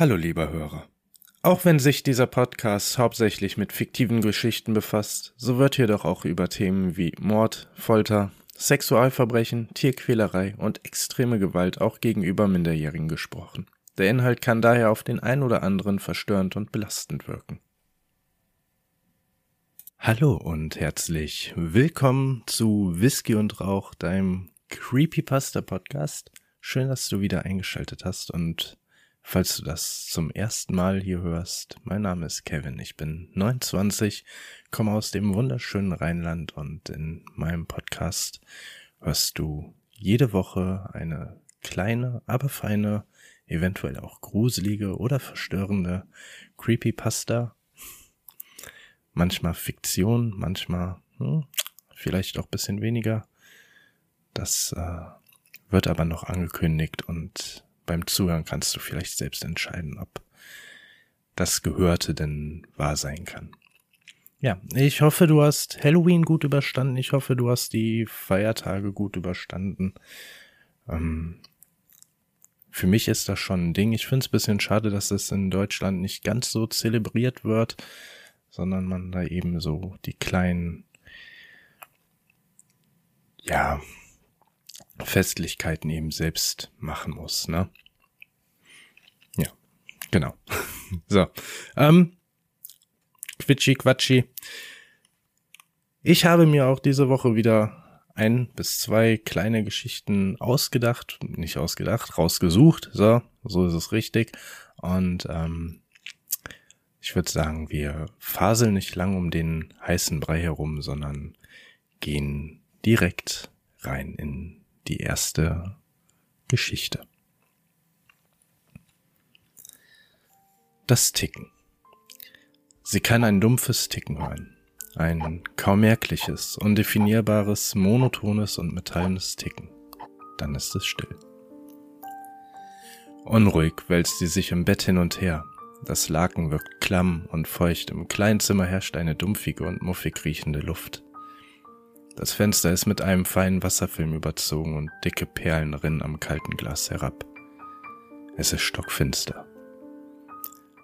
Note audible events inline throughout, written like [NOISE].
Hallo lieber Hörer. Auch wenn sich dieser Podcast hauptsächlich mit fiktiven Geschichten befasst, so wird hier doch auch über Themen wie Mord, Folter, Sexualverbrechen, Tierquälerei und extreme Gewalt auch gegenüber Minderjährigen gesprochen. Der Inhalt kann daher auf den ein oder anderen verstörend und belastend wirken. Hallo und herzlich willkommen zu Whisky und Rauch, deinem Creepypasta Podcast. Schön, dass du wieder eingeschaltet hast und falls du das zum ersten Mal hier hörst, mein Name ist Kevin, ich bin 29, komme aus dem wunderschönen Rheinland und in meinem Podcast hörst du jede Woche eine kleine, aber feine, eventuell auch gruselige oder verstörende Creepypasta. Manchmal Fiktion, manchmal hm, vielleicht auch bisschen weniger. Das äh, wird aber noch angekündigt und beim Zuhören kannst du vielleicht selbst entscheiden, ob das Gehörte denn wahr sein kann. Ja, ich hoffe, du hast Halloween gut überstanden. Ich hoffe, du hast die Feiertage gut überstanden. Ähm, für mich ist das schon ein Ding. Ich finde es bisschen schade, dass es in Deutschland nicht ganz so zelebriert wird, sondern man da eben so die kleinen, ja, Festlichkeiten eben selbst machen muss, ne? Ja, genau. [LAUGHS] so. Ähm, Quitschi Quatschi. Ich habe mir auch diese Woche wieder ein bis zwei kleine Geschichten ausgedacht, nicht ausgedacht, rausgesucht. So, so ist es richtig. Und ähm, ich würde sagen, wir faseln nicht lang um den heißen Brei herum, sondern gehen direkt rein in die erste Geschichte. Das Ticken. Sie kann ein dumpfes Ticken hören. Ein kaum merkliches, undefinierbares, monotones und metallenes Ticken. Dann ist es still. Unruhig wälzt sie sich im Bett hin und her. Das Laken wirkt klamm und feucht. Im kleinen Zimmer herrscht eine dumpfige und muffig riechende Luft. Das Fenster ist mit einem feinen Wasserfilm überzogen und dicke Perlen rinnen am kalten Glas herab. Es ist stockfinster.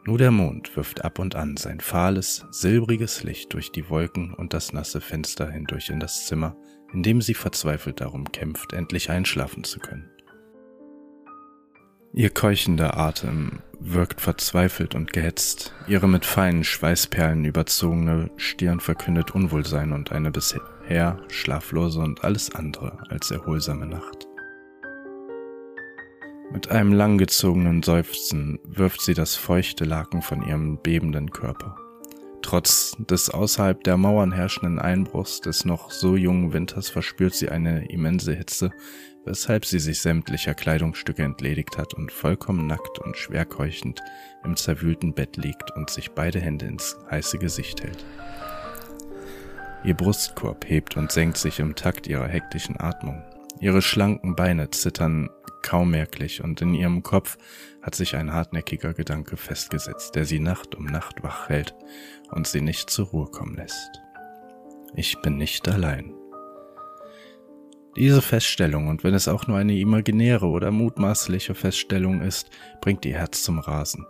Nur der Mond wirft ab und an sein fahles, silbriges Licht durch die Wolken und das nasse Fenster hindurch in das Zimmer, in dem sie verzweifelt darum kämpft, endlich einschlafen zu können. Ihr keuchender Atem wirkt verzweifelt und gehetzt. Ihre mit feinen Schweißperlen überzogene Stirn verkündet Unwohlsein und eine bisher schlaflose und alles andere als erholsame Nacht. Mit einem langgezogenen Seufzen wirft sie das feuchte Laken von ihrem bebenden Körper. Trotz des außerhalb der Mauern herrschenden Einbruchs des noch so jungen Winters verspürt sie eine immense Hitze, weshalb sie sich sämtlicher Kleidungsstücke entledigt hat und vollkommen nackt und schwer keuchend im zerwühlten Bett liegt und sich beide Hände ins heiße Gesicht hält. Ihr Brustkorb hebt und senkt sich im Takt ihrer hektischen Atmung. Ihre schlanken Beine zittern kaum merklich und in ihrem Kopf hat sich ein hartnäckiger Gedanke festgesetzt, der sie Nacht um Nacht wach hält und sie nicht zur Ruhe kommen lässt. Ich bin nicht allein. Diese Feststellung, und wenn es auch nur eine imaginäre oder mutmaßliche Feststellung ist, bringt ihr Herz zum Rasen,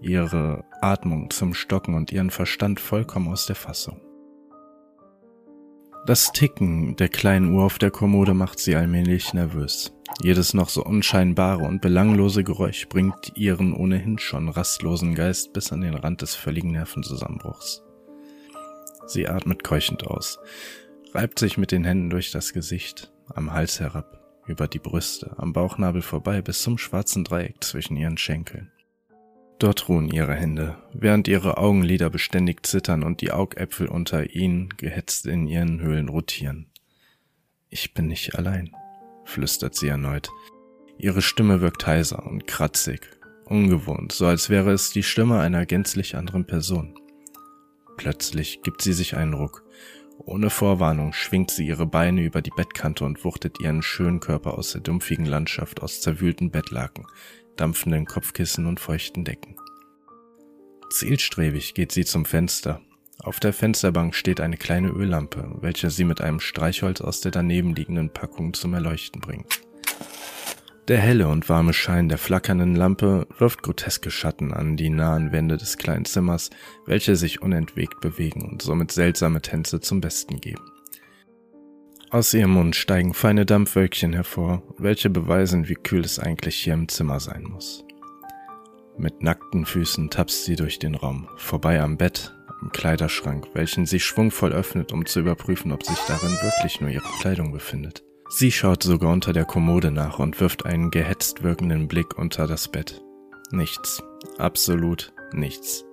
ihre Atmung zum Stocken und ihren Verstand vollkommen aus der Fassung. Das Ticken der kleinen Uhr auf der Kommode macht sie allmählich nervös. Jedes noch so unscheinbare und belanglose Geräusch bringt ihren ohnehin schon rastlosen Geist bis an den Rand des völligen Nervenzusammenbruchs. Sie atmet keuchend aus, reibt sich mit den Händen durch das Gesicht, am Hals herab, über die Brüste, am Bauchnabel vorbei bis zum schwarzen Dreieck zwischen ihren Schenkeln. Dort ruhen ihre Hände, während ihre Augenlider beständig zittern und die Augäpfel unter ihnen gehetzt in ihren Höhlen rotieren. Ich bin nicht allein, flüstert sie erneut. Ihre Stimme wirkt heiser und kratzig, ungewohnt, so als wäre es die Stimme einer gänzlich anderen Person. Plötzlich gibt sie sich einen Ruck ohne Vorwarnung schwingt sie ihre Beine über die Bettkante und wuchtet ihren schönen Körper aus der dumpfigen Landschaft aus zerwühlten Bettlaken, dampfenden Kopfkissen und feuchten Decken. Zielstrebig geht sie zum Fenster. Auf der Fensterbank steht eine kleine Öllampe, welche sie mit einem Streichholz aus der daneben liegenden Packung zum Erleuchten bringt. Der helle und warme Schein der flackernden Lampe wirft groteske Schatten an die nahen Wände des kleinen Zimmers, welche sich unentwegt bewegen und somit seltsame Tänze zum Besten geben. Aus ihrem Mund steigen feine Dampfwölkchen hervor, welche beweisen, wie kühl es eigentlich hier im Zimmer sein muss. Mit nackten Füßen tapst sie durch den Raum, vorbei am Bett, am Kleiderschrank, welchen sie schwungvoll öffnet, um zu überprüfen, ob sich darin wirklich nur ihre Kleidung befindet. Sie schaut sogar unter der Kommode nach und wirft einen gehetzt wirkenden Blick unter das Bett. Nichts. Absolut nichts.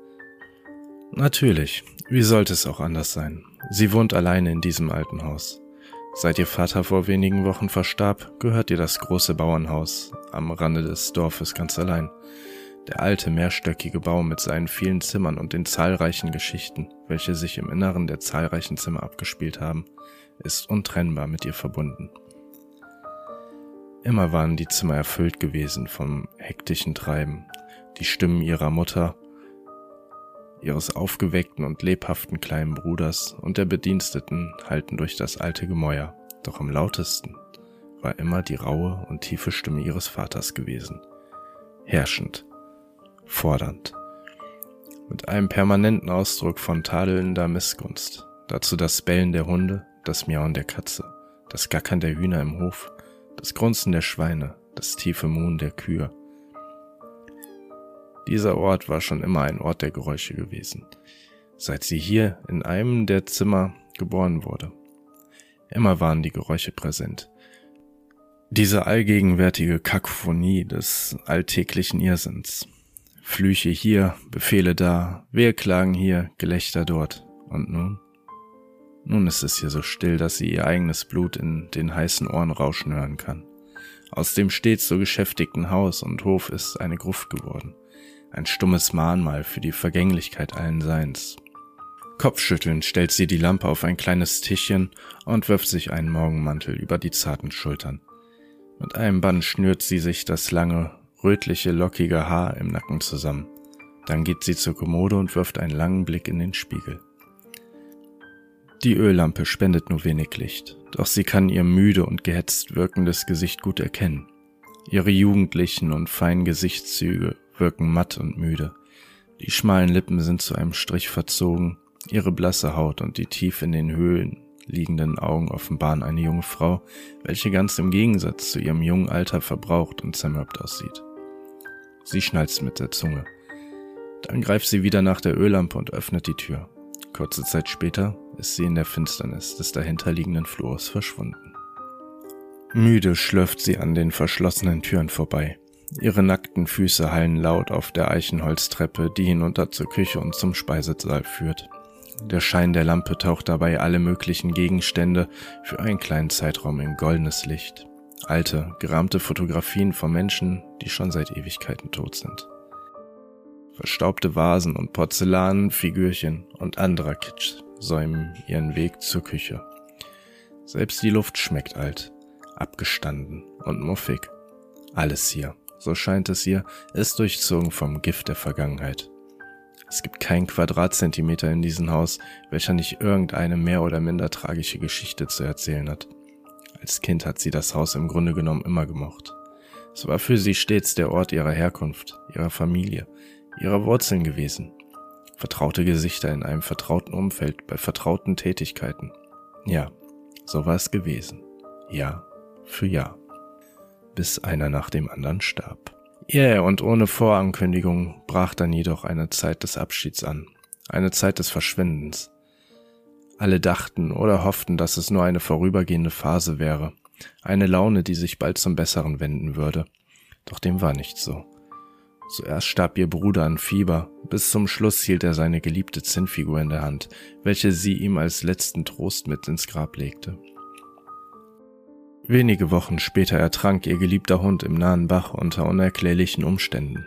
Natürlich. Wie sollte es auch anders sein? Sie wohnt alleine in diesem alten Haus. Seit ihr Vater vor wenigen Wochen verstarb, gehört ihr das große Bauernhaus am Rande des Dorfes ganz allein. Der alte mehrstöckige Bau mit seinen vielen Zimmern und den zahlreichen Geschichten, welche sich im Inneren der zahlreichen Zimmer abgespielt haben, ist untrennbar mit ihr verbunden. Immer waren die Zimmer erfüllt gewesen vom hektischen Treiben. Die Stimmen ihrer Mutter, ihres aufgeweckten und lebhaften kleinen Bruders und der Bediensteten halten durch das alte Gemäuer. Doch am lautesten war immer die raue und tiefe Stimme ihres Vaters gewesen. Herrschend, fordernd, mit einem permanenten Ausdruck von tadelnder Missgunst. Dazu das Bellen der Hunde, das Miauen der Katze, das Gackern der Hühner im Hof, das Grunzen der Schweine, das tiefe Muhen der Kühe. Dieser Ort war schon immer ein Ort der Geräusche gewesen, seit sie hier in einem der Zimmer geboren wurde. Immer waren die Geräusche präsent. Diese allgegenwärtige Kakophonie des alltäglichen Irrsinns. Flüche hier, Befehle da, Weheklagen hier, Gelächter dort. Und nun? Nun ist es hier so still, dass sie ihr eigenes Blut in den heißen Ohren rauschen hören kann. Aus dem stets so geschäftigten Haus und Hof ist eine Gruft geworden. Ein stummes Mahnmal für die Vergänglichkeit allen Seins. Kopfschüttelnd stellt sie die Lampe auf ein kleines Tischchen und wirft sich einen Morgenmantel über die zarten Schultern. Mit einem Band schnürt sie sich das lange, rötliche, lockige Haar im Nacken zusammen. Dann geht sie zur Kommode und wirft einen langen Blick in den Spiegel. Die Öllampe spendet nur wenig Licht, doch sie kann ihr müde und gehetzt wirkendes Gesicht gut erkennen. Ihre jugendlichen und feinen Gesichtszüge wirken matt und müde. Die schmalen Lippen sind zu einem Strich verzogen, ihre blasse Haut und die tief in den Höhlen liegenden Augen offenbaren eine junge Frau, welche ganz im Gegensatz zu ihrem jungen Alter verbraucht und zermürbt aussieht. Sie schnalzt mit der Zunge. Dann greift sie wieder nach der Öllampe und öffnet die Tür. Kurze Zeit später ist sie in der Finsternis des dahinterliegenden Flurs verschwunden. Müde schlürft sie an den verschlossenen Türen vorbei. Ihre nackten Füße hallen laut auf der Eichenholztreppe, die hinunter zur Küche und zum Speisesaal führt. Der Schein der Lampe taucht dabei alle möglichen Gegenstände für einen kleinen Zeitraum in goldenes Licht. Alte, gerahmte Fotografien von Menschen, die schon seit Ewigkeiten tot sind verstaubte Vasen und Porzellanfigürchen und anderer Kitsch säumen ihren Weg zur Küche. Selbst die Luft schmeckt alt, abgestanden und muffig. Alles hier, so scheint es hier, ist durchzogen vom Gift der Vergangenheit. Es gibt keinen Quadratzentimeter in diesem Haus, welcher nicht irgendeine mehr oder minder tragische Geschichte zu erzählen hat. Als Kind hat sie das Haus im Grunde genommen immer gemocht. Es war für sie stets der Ort ihrer Herkunft, ihrer Familie, ihrer Wurzeln gewesen. Vertraute Gesichter in einem vertrauten Umfeld bei vertrauten Tätigkeiten. Ja, so war es gewesen. Jahr für Jahr. Bis einer nach dem anderen starb. Ja, und ohne Vorankündigung brach dann jedoch eine Zeit des Abschieds an. Eine Zeit des Verschwindens. Alle dachten oder hofften, dass es nur eine vorübergehende Phase wäre. Eine Laune, die sich bald zum Besseren wenden würde. Doch dem war nicht so. Zuerst starb ihr Bruder an Fieber, bis zum Schluss hielt er seine geliebte Zinnfigur in der Hand, welche sie ihm als letzten Trost mit ins Grab legte. Wenige Wochen später ertrank ihr geliebter Hund im nahen Bach unter unerklärlichen Umständen.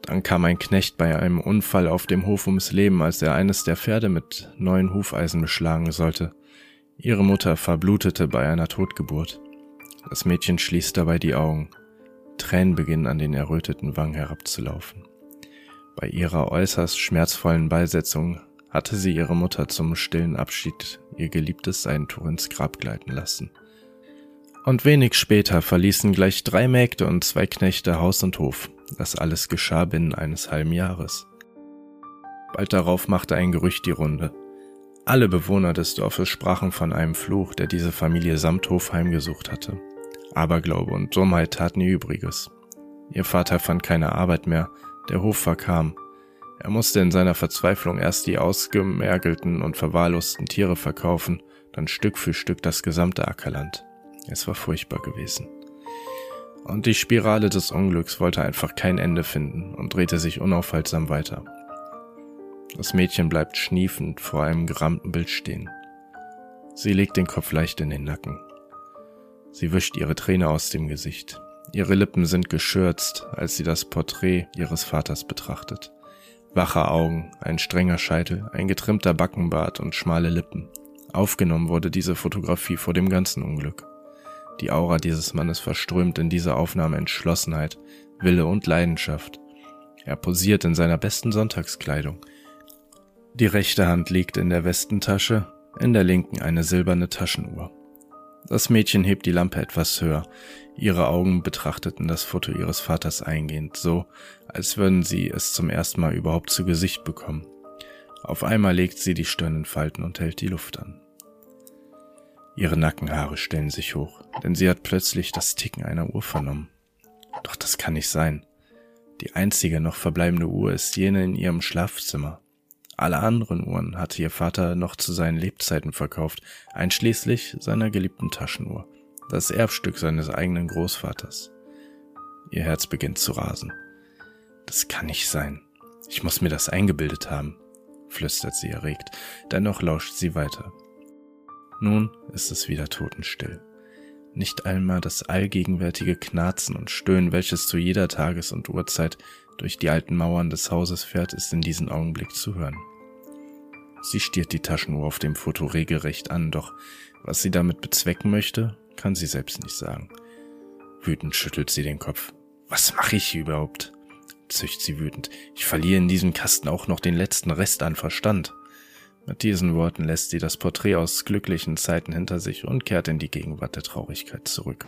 Dann kam ein Knecht bei einem Unfall auf dem Hof ums Leben, als er eines der Pferde mit neuen Hufeisen beschlagen sollte. Ihre Mutter verblutete bei einer Totgeburt. Das Mädchen schließt dabei die Augen. Tränen beginnen an den erröteten Wangen herabzulaufen. Bei ihrer äußerst schmerzvollen Beisetzung hatte sie ihre Mutter zum stillen Abschied ihr geliebtes Seidentuch ins Grab gleiten lassen. Und wenig später verließen gleich drei Mägde und zwei Knechte Haus und Hof. Das alles geschah binnen eines halben Jahres. Bald darauf machte ein Gerücht die Runde. Alle Bewohner des Dorfes sprachen von einem Fluch, der diese Familie samt Hof heimgesucht hatte. Aberglaube und Dummheit taten ihr Übriges. Ihr Vater fand keine Arbeit mehr, der Hof verkam. Er musste in seiner Verzweiflung erst die ausgemergelten und verwahrlosten Tiere verkaufen, dann Stück für Stück das gesamte Ackerland. Es war furchtbar gewesen. Und die Spirale des Unglücks wollte einfach kein Ende finden und drehte sich unaufhaltsam weiter. Das Mädchen bleibt schniefend vor einem gerammten Bild stehen. Sie legt den Kopf leicht in den Nacken. Sie wischt ihre Träne aus dem Gesicht. Ihre Lippen sind geschürzt, als sie das Porträt ihres Vaters betrachtet. Wache Augen, ein strenger Scheitel, ein getrimmter Backenbart und schmale Lippen. Aufgenommen wurde diese Fotografie vor dem ganzen Unglück. Die Aura dieses Mannes verströmt in dieser Aufnahme Entschlossenheit, Wille und Leidenschaft. Er posiert in seiner besten Sonntagskleidung. Die rechte Hand liegt in der Westentasche, in der linken eine silberne Taschenuhr. Das Mädchen hebt die Lampe etwas höher. Ihre Augen betrachteten das Foto ihres Vaters eingehend, so als würden sie es zum ersten Mal überhaupt zu Gesicht bekommen. Auf einmal legt sie die Stirn in Falten und hält die Luft an. Ihre Nackenhaare stellen sich hoch, denn sie hat plötzlich das Ticken einer Uhr vernommen. Doch das kann nicht sein. Die einzige noch verbleibende Uhr ist jene in ihrem Schlafzimmer. Alle anderen Uhren hatte ihr Vater noch zu seinen Lebzeiten verkauft, einschließlich seiner geliebten Taschenuhr, das Erbstück seines eigenen Großvaters. Ihr Herz beginnt zu rasen. Das kann nicht sein. Ich muss mir das eingebildet haben, flüstert sie erregt, dennoch lauscht sie weiter. Nun ist es wieder totenstill. Nicht einmal das allgegenwärtige Knarzen und Stöhnen, welches zu jeder Tages- und Uhrzeit durch die alten Mauern des Hauses fährt, ist in diesem Augenblick zu hören. Sie stiert die Taschenuhr auf dem Foto regelrecht an, doch was sie damit bezwecken möchte, kann sie selbst nicht sagen. Wütend schüttelt sie den Kopf. Was mache ich überhaupt? zücht sie wütend. Ich verliere in diesem Kasten auch noch den letzten Rest an Verstand. Mit diesen Worten lässt sie das Porträt aus glücklichen Zeiten hinter sich und kehrt in die Gegenwart der Traurigkeit zurück.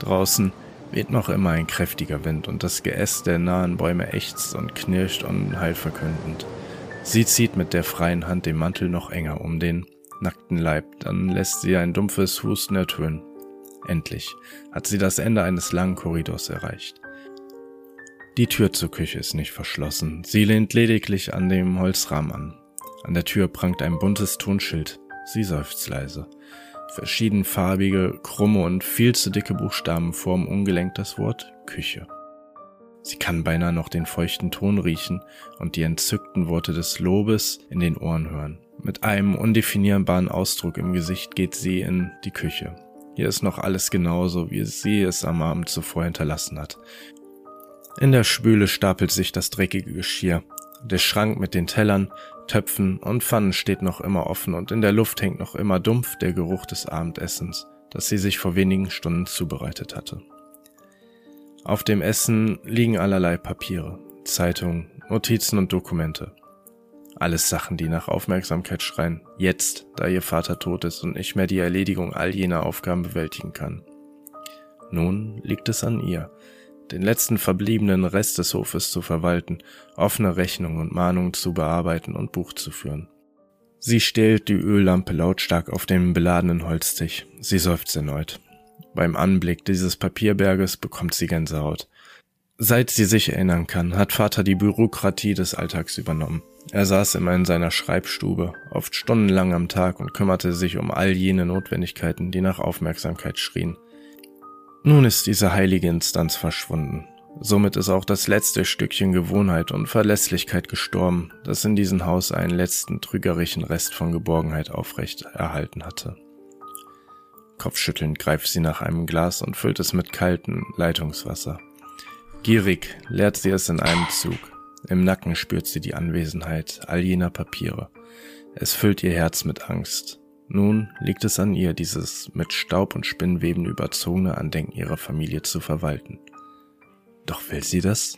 Draußen weht noch immer ein kräftiger Wind und das Geäst der nahen Bäume ächzt und knirscht unheilverkündend. Sie zieht mit der freien Hand den Mantel noch enger um den nackten Leib, dann lässt sie ein dumpfes Husten ertönen. Endlich hat sie das Ende eines langen Korridors erreicht. Die Tür zur Küche ist nicht verschlossen, sie lehnt lediglich an dem Holzrahmen an. An der Tür prangt ein buntes Tonschild, sie seufzt leise. Verschiedenfarbige, krumme und viel zu dicke Buchstaben formen ungelenkt das Wort Küche. Sie kann beinahe noch den feuchten Ton riechen und die entzückten Worte des Lobes in den Ohren hören. Mit einem undefinierbaren Ausdruck im Gesicht geht sie in die Küche. Hier ist noch alles genauso, wie sie es am Abend zuvor hinterlassen hat. In der Spüle stapelt sich das dreckige Geschirr. Der Schrank mit den Tellern, Töpfen und Pfannen steht noch immer offen und in der Luft hängt noch immer dumpf der Geruch des Abendessens, das sie sich vor wenigen Stunden zubereitet hatte. Auf dem Essen liegen allerlei Papiere, Zeitungen, Notizen und Dokumente. Alles Sachen, die nach Aufmerksamkeit schreien, jetzt, da ihr Vater tot ist und nicht mehr die Erledigung all jener Aufgaben bewältigen kann. Nun liegt es an ihr, den letzten verbliebenen Rest des Hofes zu verwalten, offene Rechnungen und Mahnungen zu bearbeiten und Buch zu führen. Sie stellt die Öllampe lautstark auf den beladenen Holztisch. Sie seufzt erneut. Beim Anblick dieses Papierberges bekommt sie Gänsehaut. Seit sie sich erinnern kann, hat Vater die Bürokratie des Alltags übernommen. Er saß immer in seiner Schreibstube, oft stundenlang am Tag und kümmerte sich um all jene Notwendigkeiten, die nach Aufmerksamkeit schrien. Nun ist diese heilige Instanz verschwunden. Somit ist auch das letzte Stückchen Gewohnheit und Verlässlichkeit gestorben, das in diesem Haus einen letzten trügerischen Rest von Geborgenheit aufrecht erhalten hatte. Kopfschüttelnd greift sie nach einem Glas und füllt es mit kaltem Leitungswasser. Gierig leert sie es in einem Zug. Im Nacken spürt sie die Anwesenheit all jener Papiere. Es füllt ihr Herz mit Angst. Nun liegt es an ihr, dieses mit Staub und Spinnweben überzogene Andenken ihrer Familie zu verwalten. Doch will sie das?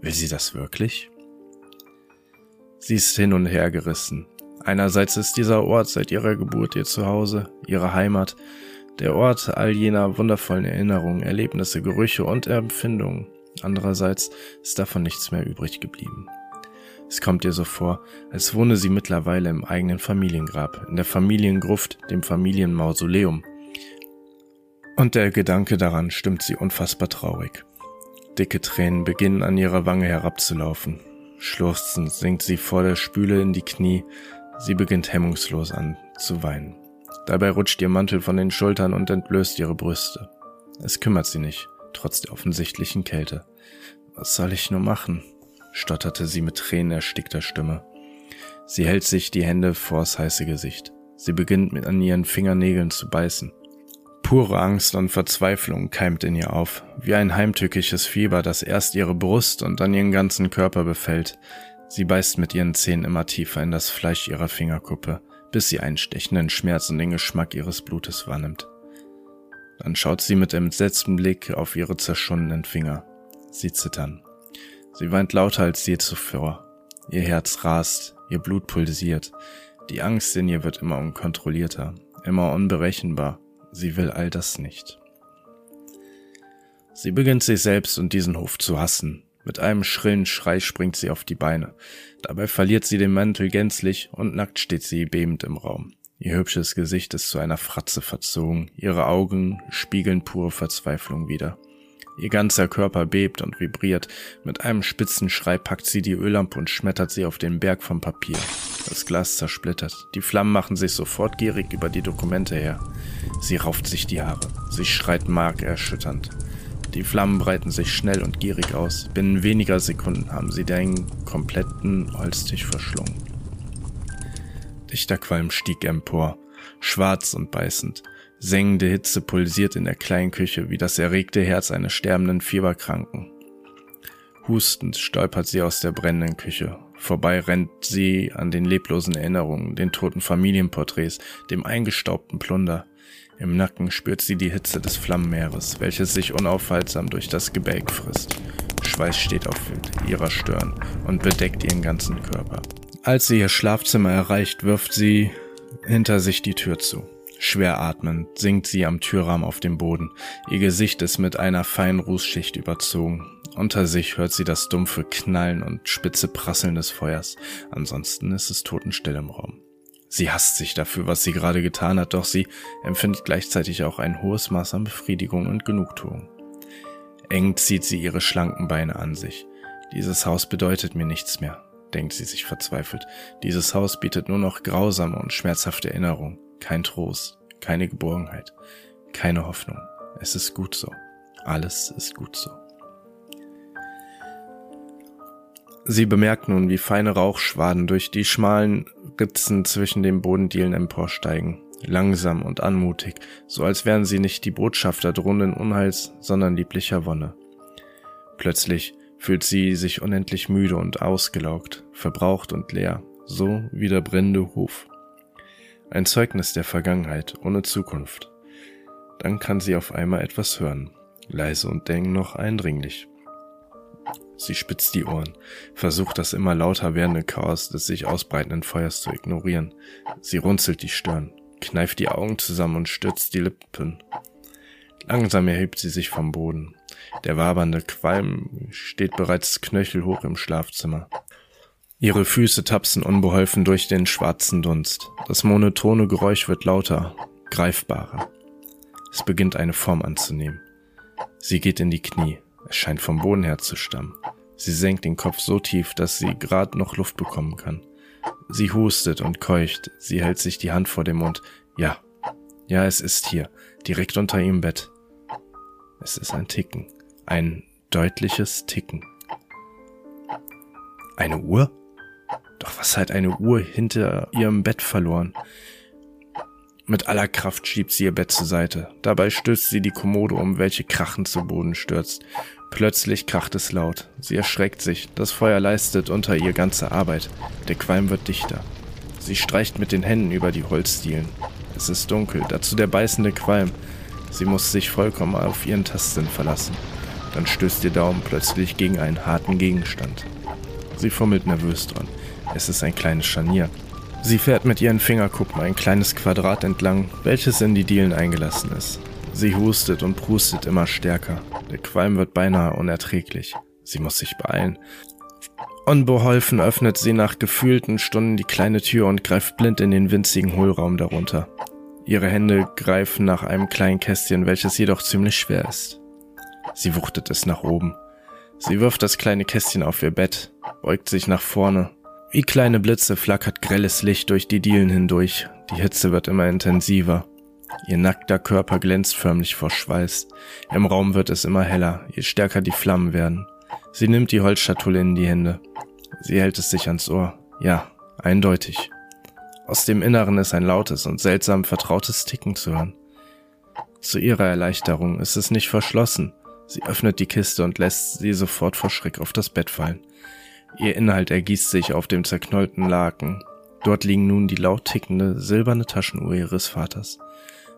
Will sie das wirklich? Sie ist hin und her gerissen. Einerseits ist dieser Ort seit ihrer Geburt ihr Zuhause, ihre Heimat, Der Ort all jener wundervollen Erinnerungen, Erlebnisse, Gerüche und Empfindungen. Andererseits ist davon nichts mehr übrig geblieben. Es kommt ihr so vor, als wohne sie mittlerweile im eigenen Familiengrab, in der Familiengruft, dem Familienmausoleum. Und der Gedanke daran stimmt sie unfassbar traurig. Dicke Tränen beginnen an ihrer Wange herabzulaufen. Schluchzend sinkt sie vor der Spüle in die Knie. Sie beginnt hemmungslos an zu weinen. Dabei rutscht ihr Mantel von den Schultern und entblößt ihre Brüste. Es kümmert sie nicht, trotz der offensichtlichen Kälte. Was soll ich nur machen? Stotterte sie mit tränenerstickter Stimme. Sie hält sich die Hände vors heiße Gesicht. Sie beginnt mit an ihren Fingernägeln zu beißen. Pure Angst und Verzweiflung keimt in ihr auf, wie ein heimtückisches Fieber, das erst ihre Brust und dann ihren ganzen Körper befällt. Sie beißt mit ihren Zähnen immer tiefer in das Fleisch ihrer Fingerkuppe, bis sie einen stechenden Schmerz und den Geschmack ihres Blutes wahrnimmt. Dann schaut sie mit entsetztem Blick auf ihre zerschundenen Finger. Sie zittern. Sie weint lauter als je zuvor. Ihr Herz rast, ihr Blut pulsiert. Die Angst in ihr wird immer unkontrollierter, immer unberechenbar. Sie will all das nicht. Sie beginnt sich selbst und diesen Hof zu hassen. Mit einem schrillen Schrei springt sie auf die Beine. Dabei verliert sie den Mantel gänzlich und nackt steht sie bebend im Raum. Ihr hübsches Gesicht ist zu einer Fratze verzogen, ihre Augen spiegeln pure Verzweiflung wider. Ihr ganzer Körper bebt und vibriert. Mit einem spitzen Schrei packt sie die Öllampe und schmettert sie auf den Berg vom Papier. Das Glas zersplittert. Die Flammen machen sich sofort gierig über die Dokumente her. Sie rauft sich die Haare. Sie schreit markerschütternd. Die Flammen breiten sich schnell und gierig aus. Binnen weniger Sekunden haben sie den kompletten Holztisch verschlungen. Dichter Qualm stieg empor, schwarz und beißend. Sengende Hitze pulsiert in der kleinen Küche wie das erregte Herz eines sterbenden Fieberkranken. Hustend stolpert sie aus der brennenden Küche. Vorbei rennt sie an den leblosen Erinnerungen, den toten Familienporträts, dem eingestaubten Plunder. Im Nacken spürt sie die Hitze des Flammenmeeres, welches sich unaufhaltsam durch das Gebälk frisst. Schweiß steht auf ihrer Stirn und bedeckt ihren ganzen Körper. Als sie ihr Schlafzimmer erreicht, wirft sie hinter sich die Tür zu. Schwer atmend sinkt sie am Türrahmen auf den Boden. Ihr Gesicht ist mit einer feinen Rußschicht überzogen. Unter sich hört sie das dumpfe Knallen und spitze Prasseln des Feuers. Ansonsten ist es totenstill im Raum. Sie hasst sich dafür, was sie gerade getan hat, doch sie empfindet gleichzeitig auch ein hohes Maß an Befriedigung und Genugtuung. Eng zieht sie ihre schlanken Beine an sich. Dieses Haus bedeutet mir nichts mehr, denkt sie sich verzweifelt. Dieses Haus bietet nur noch grausame und schmerzhafte Erinnerungen kein Trost, keine Geborgenheit, keine Hoffnung. Es ist gut so. Alles ist gut so. Sie bemerkt nun, wie feine Rauchschwaden durch die schmalen Ritzen zwischen den Bodendielen emporsteigen, langsam und anmutig, so als wären sie nicht die Botschafter drohenden Unheils, sondern lieblicher Wonne. Plötzlich fühlt sie sich unendlich müde und ausgelaugt, verbraucht und leer, so wie der brennende Hof. Ein Zeugnis der Vergangenheit ohne Zukunft. Dann kann sie auf einmal etwas hören, leise und dennoch eindringlich. Sie spitzt die Ohren, versucht das immer lauter werdende Chaos des sich ausbreitenden Feuers zu ignorieren. Sie runzelt die Stirn, kneift die Augen zusammen und stürzt die Lippen. Langsam erhebt sie sich vom Boden. Der wabernde Qualm steht bereits knöchelhoch im Schlafzimmer. Ihre Füße tapsen unbeholfen durch den schwarzen Dunst. Das monotone Geräusch wird lauter, greifbarer. Es beginnt eine Form anzunehmen. Sie geht in die Knie. Es scheint vom Boden her zu stammen. Sie senkt den Kopf so tief, dass sie gerade noch Luft bekommen kann. Sie hustet und keucht. Sie hält sich die Hand vor dem Mund. Ja, ja, es ist hier, direkt unter ihrem Bett. Es ist ein Ticken. Ein deutliches Ticken. Eine Uhr? Doch was hat eine Uhr hinter ihrem Bett verloren? Mit aller Kraft schiebt sie ihr Bett zur Seite. Dabei stößt sie die Kommode um, welche krachend zu Boden stürzt. Plötzlich kracht es laut. Sie erschreckt sich. Das Feuer leistet unter ihr ganze Arbeit. Der Qualm wird dichter. Sie streicht mit den Händen über die Holzdielen. Es ist dunkel, dazu der beißende Qualm. Sie muss sich vollkommen auf ihren Tastsinn verlassen. Dann stößt ihr Daumen plötzlich gegen einen harten Gegenstand. Sie fummelt nervös dran. Es ist ein kleines Scharnier. Sie fährt mit ihren Fingerkuppen ein kleines Quadrat entlang, welches in die Dielen eingelassen ist. Sie hustet und prustet immer stärker. Der Qualm wird beinahe unerträglich. Sie muss sich beeilen. Unbeholfen öffnet sie nach gefühlten Stunden die kleine Tür und greift blind in den winzigen Hohlraum darunter. Ihre Hände greifen nach einem kleinen Kästchen, welches jedoch ziemlich schwer ist. Sie wuchtet es nach oben. Sie wirft das kleine Kästchen auf ihr Bett, beugt sich nach vorne. Wie kleine Blitze flackert grelles Licht durch die Dielen hindurch. Die Hitze wird immer intensiver. Ihr nackter Körper glänzt förmlich vor Schweiß. Im Raum wird es immer heller, je stärker die Flammen werden. Sie nimmt die Holzschatulle in die Hände. Sie hält es sich ans Ohr. Ja, eindeutig. Aus dem Inneren ist ein lautes und seltsam vertrautes Ticken zu hören. Zu ihrer Erleichterung ist es nicht verschlossen. Sie öffnet die Kiste und lässt sie sofort vor Schreck auf das Bett fallen. Ihr Inhalt ergießt sich auf dem zerknollten Laken. Dort liegen nun die laut tickende silberne Taschenuhr ihres Vaters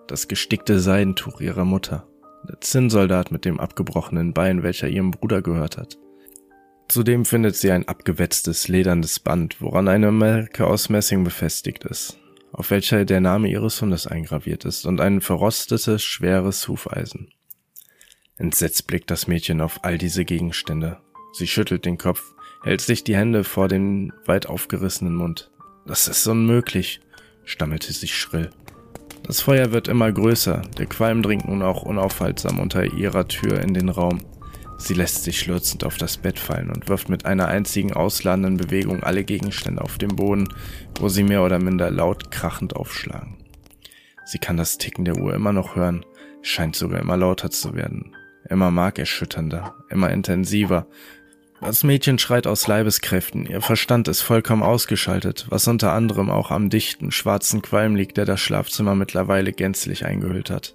das gestickte Seidentuch ihrer Mutter, der Zinnsoldat mit dem abgebrochenen Bein, welcher ihrem Bruder gehört hat. Zudem findet sie ein abgewetztes, ledernes Band, woran eine Marke aus Messing befestigt ist, auf welcher der Name ihres Hundes eingraviert ist, und ein verrostetes, schweres Hufeisen. Entsetzt blickt das Mädchen auf all diese Gegenstände. Sie schüttelt den Kopf, hält sich die Hände vor den weit aufgerissenen Mund. Das ist unmöglich, stammelte sie schrill. Das Feuer wird immer größer, der Qualm dringt nun auch unaufhaltsam unter ihrer Tür in den Raum. Sie lässt sich schlürzend auf das Bett fallen und wirft mit einer einzigen ausladenden Bewegung alle Gegenstände auf den Boden, wo sie mehr oder minder laut krachend aufschlagen. Sie kann das Ticken der Uhr immer noch hören, scheint sogar immer lauter zu werden, immer markerschütternder, immer intensiver, das Mädchen schreit aus Leibeskräften, ihr Verstand ist vollkommen ausgeschaltet, was unter anderem auch am dichten, schwarzen Qualm liegt, der das Schlafzimmer mittlerweile gänzlich eingehüllt hat.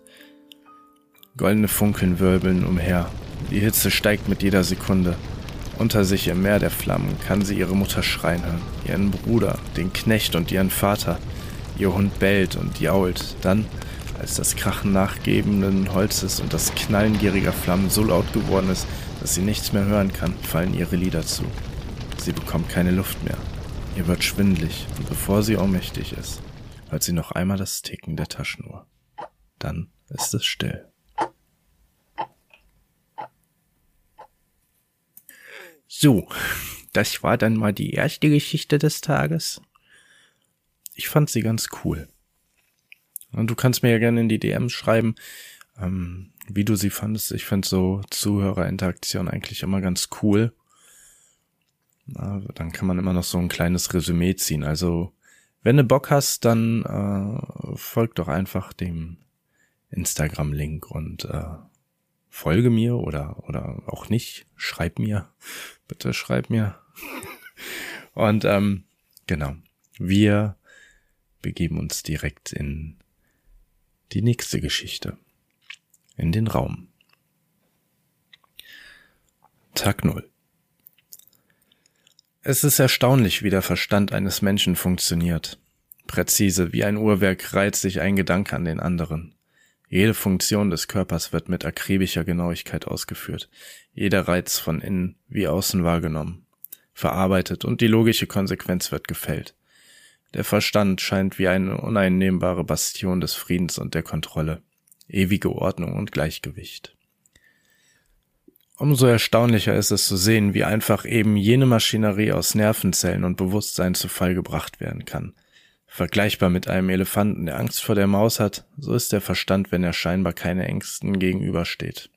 Goldene Funkeln wirbeln umher, die Hitze steigt mit jeder Sekunde. Unter sich im Meer der Flammen kann sie ihre Mutter schreien hören, ihren Bruder, den Knecht und ihren Vater. Ihr Hund bellt und jault. Dann, als das Krachen nachgebenden Holzes und das Knallen gieriger Flammen so laut geworden ist, dass sie nichts mehr hören kann, fallen ihre Lieder zu. Sie bekommt keine Luft mehr. Ihr wird schwindlig und bevor sie ohnmächtig ist, hört sie noch einmal das Ticken der Taschenuhr. Dann ist es still. So, das war dann mal die erste Geschichte des Tages. Ich fand sie ganz cool. Und du kannst mir ja gerne in die DMs schreiben, ähm, wie du sie fandest. Ich finde so Zuhörerinteraktion eigentlich immer ganz cool. Na, dann kann man immer noch so ein kleines Resümee ziehen. Also, wenn du Bock hast, dann äh, folg doch einfach dem Instagram-Link und äh, folge mir oder, oder auch nicht. Schreib mir. [LAUGHS] Bitte schreib mir. [LAUGHS] und ähm, genau. Wir begeben uns direkt in die nächste Geschichte in den Raum. Tag null. Es ist erstaunlich, wie der Verstand eines Menschen funktioniert. Präzise wie ein Uhrwerk reiht sich ein Gedanke an den anderen. Jede Funktion des Körpers wird mit akribischer Genauigkeit ausgeführt, jeder Reiz von innen wie außen wahrgenommen, verarbeitet und die logische Konsequenz wird gefällt. Der Verstand scheint wie eine uneinnehmbare Bastion des Friedens und der Kontrolle ewige Ordnung und Gleichgewicht. Umso erstaunlicher ist es zu sehen, wie einfach eben jene Maschinerie aus Nervenzellen und Bewusstsein zu Fall gebracht werden kann. Vergleichbar mit einem Elefanten, der Angst vor der Maus hat, so ist der Verstand, wenn er scheinbar keine Ängsten gegenübersteht.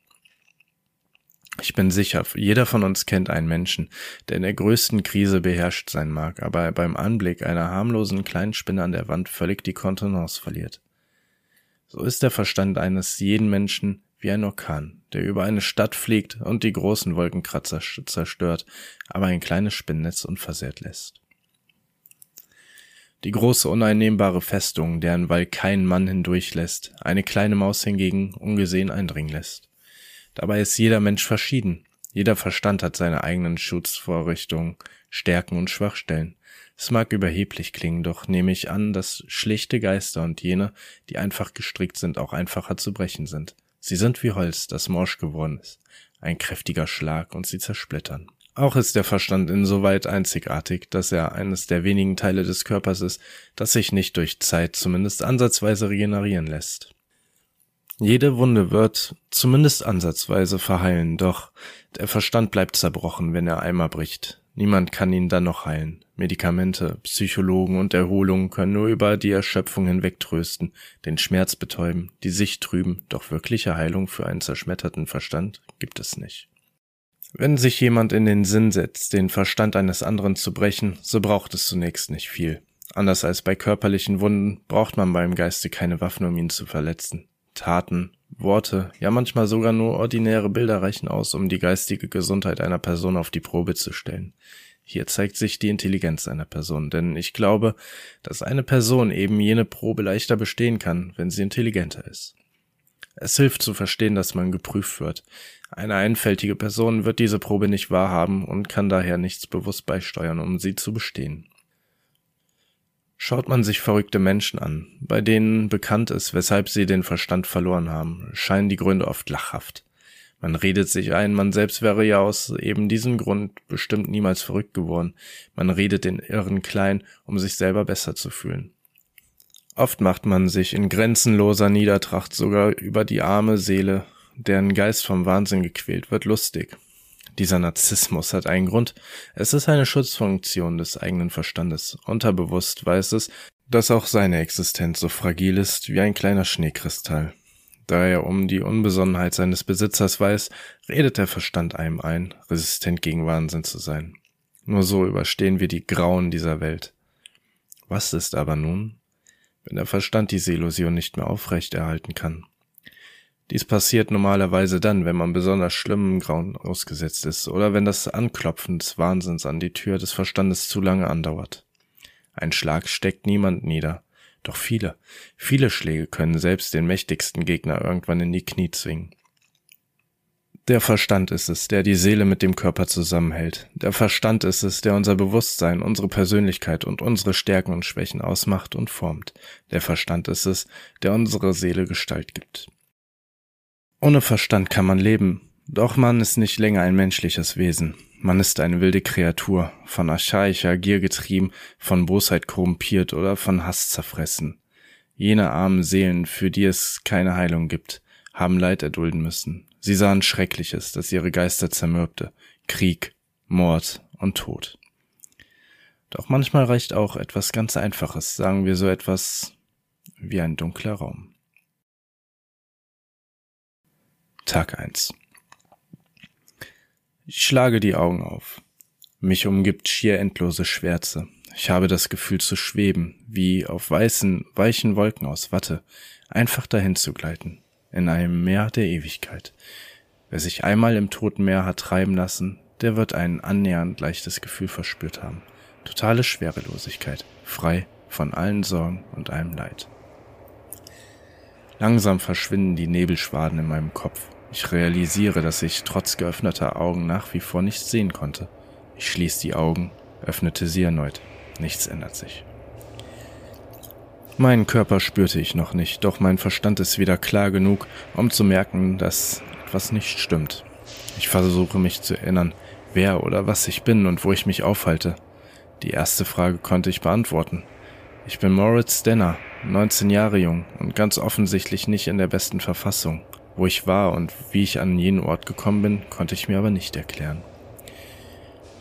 Ich bin sicher, jeder von uns kennt einen Menschen, der in der größten Krise beherrscht sein mag, aber beim Anblick einer harmlosen kleinen Spinne an der Wand völlig die Kontenance verliert. So ist der Verstand eines jeden Menschen wie ein Orkan, der über eine Stadt fliegt und die großen Wolkenkratzer zerstört, aber ein kleines Spinnnetz unversehrt lässt. Die große uneinnehmbare Festung, deren Wall kein Mann hindurchlässt, eine kleine Maus hingegen ungesehen eindringen lässt. Dabei ist jeder Mensch verschieden. Jeder Verstand hat seine eigenen Schutzvorrichtungen, Stärken und Schwachstellen. Es mag überheblich klingen, doch nehme ich an, dass schlichte Geister und jene, die einfach gestrickt sind, auch einfacher zu brechen sind. Sie sind wie Holz, das morsch geworden ist. Ein kräftiger Schlag und sie zersplittern. Auch ist der Verstand insoweit einzigartig, dass er eines der wenigen Teile des Körpers ist, das sich nicht durch Zeit zumindest ansatzweise regenerieren lässt. Jede Wunde wird zumindest ansatzweise verheilen, doch der Verstand bleibt zerbrochen, wenn er einmal bricht. Niemand kann ihn dann noch heilen. Medikamente, Psychologen und Erholung können nur über die Erschöpfung hinweg trösten, den Schmerz betäuben, die Sicht trüben, doch wirkliche Heilung für einen zerschmetterten Verstand gibt es nicht. Wenn sich jemand in den Sinn setzt, den Verstand eines anderen zu brechen, so braucht es zunächst nicht viel. Anders als bei körperlichen Wunden braucht man beim Geiste keine Waffen, um ihn zu verletzen. Taten, Worte, ja manchmal sogar nur ordinäre Bilder reichen aus, um die geistige Gesundheit einer Person auf die Probe zu stellen. Hier zeigt sich die Intelligenz einer Person, denn ich glaube, dass eine Person eben jene Probe leichter bestehen kann, wenn sie intelligenter ist. Es hilft zu verstehen, dass man geprüft wird. Eine einfältige Person wird diese Probe nicht wahrhaben und kann daher nichts bewusst beisteuern, um sie zu bestehen. Schaut man sich verrückte Menschen an, bei denen bekannt ist, weshalb sie den Verstand verloren haben, scheinen die Gründe oft lachhaft. Man redet sich ein, man selbst wäre ja aus eben diesem Grund bestimmt niemals verrückt geworden. Man redet den Irren klein, um sich selber besser zu fühlen. Oft macht man sich in grenzenloser Niedertracht sogar über die arme Seele, deren Geist vom Wahnsinn gequält wird, lustig. Dieser Narzissmus hat einen Grund. Es ist eine Schutzfunktion des eigenen Verstandes. Unterbewusst weiß es, dass auch seine Existenz so fragil ist wie ein kleiner Schneekristall. Da er um die Unbesonnenheit seines Besitzers weiß, redet der Verstand einem ein, resistent gegen Wahnsinn zu sein. Nur so überstehen wir die Grauen dieser Welt. Was ist aber nun, wenn der Verstand diese Illusion nicht mehr aufrechterhalten kann. Dies passiert normalerweise dann, wenn man besonders schlimmem Grauen ausgesetzt ist oder wenn das Anklopfen des Wahnsinns an die Tür des Verstandes zu lange andauert. Ein Schlag steckt niemand nieder, doch viele, viele Schläge können selbst den mächtigsten Gegner irgendwann in die Knie zwingen. Der Verstand ist es, der die Seele mit dem Körper zusammenhält. Der Verstand ist es, der unser Bewusstsein, unsere Persönlichkeit und unsere Stärken und Schwächen ausmacht und formt. Der Verstand ist es, der unsere Seele Gestalt gibt. Ohne Verstand kann man leben, doch man ist nicht länger ein menschliches Wesen. Man ist eine wilde Kreatur, von archaischer Gier getrieben, von Bosheit korrumpiert oder von Hass zerfressen. Jene armen Seelen, für die es keine Heilung gibt, haben Leid erdulden müssen, Sie sahen Schreckliches, das ihre Geister zermürbte. Krieg, Mord und Tod. Doch manchmal reicht auch etwas ganz Einfaches, sagen wir so etwas wie ein dunkler Raum. Tag 1 Ich schlage die Augen auf. Mich umgibt schier endlose Schwärze. Ich habe das Gefühl zu schweben, wie auf weißen, weichen Wolken aus Watte, einfach dahin zu gleiten in einem Meer der Ewigkeit. Wer sich einmal im toten Meer hat treiben lassen, der wird ein annähernd leichtes Gefühl verspürt haben. Totale Schwerelosigkeit, frei von allen Sorgen und allem Leid. Langsam verschwinden die Nebelschwaden in meinem Kopf. Ich realisiere, dass ich trotz geöffneter Augen nach wie vor nichts sehen konnte. Ich schließ die Augen, öffnete sie erneut. Nichts ändert sich. Meinen Körper spürte ich noch nicht, doch mein Verstand ist wieder klar genug, um zu merken, dass etwas nicht stimmt. Ich versuche mich zu erinnern, wer oder was ich bin und wo ich mich aufhalte. Die erste Frage konnte ich beantworten. Ich bin Moritz Denner, 19 Jahre jung und ganz offensichtlich nicht in der besten Verfassung. Wo ich war und wie ich an jenen Ort gekommen bin, konnte ich mir aber nicht erklären.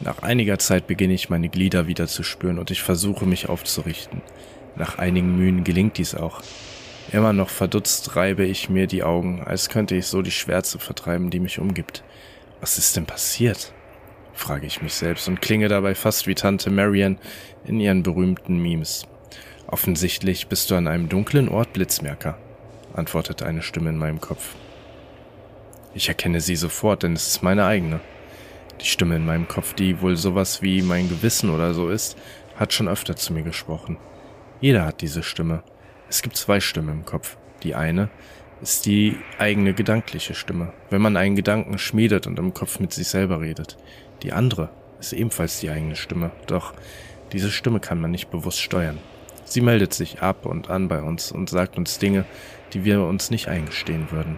Nach einiger Zeit beginne ich meine Glieder wieder zu spüren und ich versuche mich aufzurichten. Nach einigen Mühen gelingt dies auch. Immer noch verdutzt reibe ich mir die Augen, als könnte ich so die Schwärze vertreiben, die mich umgibt. Was ist denn passiert? frage ich mich selbst und klinge dabei fast wie Tante Marian in ihren berühmten Memes. Offensichtlich bist du an einem dunklen Ort Blitzmerker, antwortet eine Stimme in meinem Kopf. Ich erkenne sie sofort, denn es ist meine eigene. Die Stimme in meinem Kopf, die wohl sowas wie mein Gewissen oder so ist, hat schon öfter zu mir gesprochen. Jeder hat diese Stimme. Es gibt zwei Stimmen im Kopf. Die eine ist die eigene gedankliche Stimme, wenn man einen Gedanken schmiedet und im Kopf mit sich selber redet. Die andere ist ebenfalls die eigene Stimme, doch diese Stimme kann man nicht bewusst steuern. Sie meldet sich ab und an bei uns und sagt uns Dinge, die wir uns nicht eingestehen würden.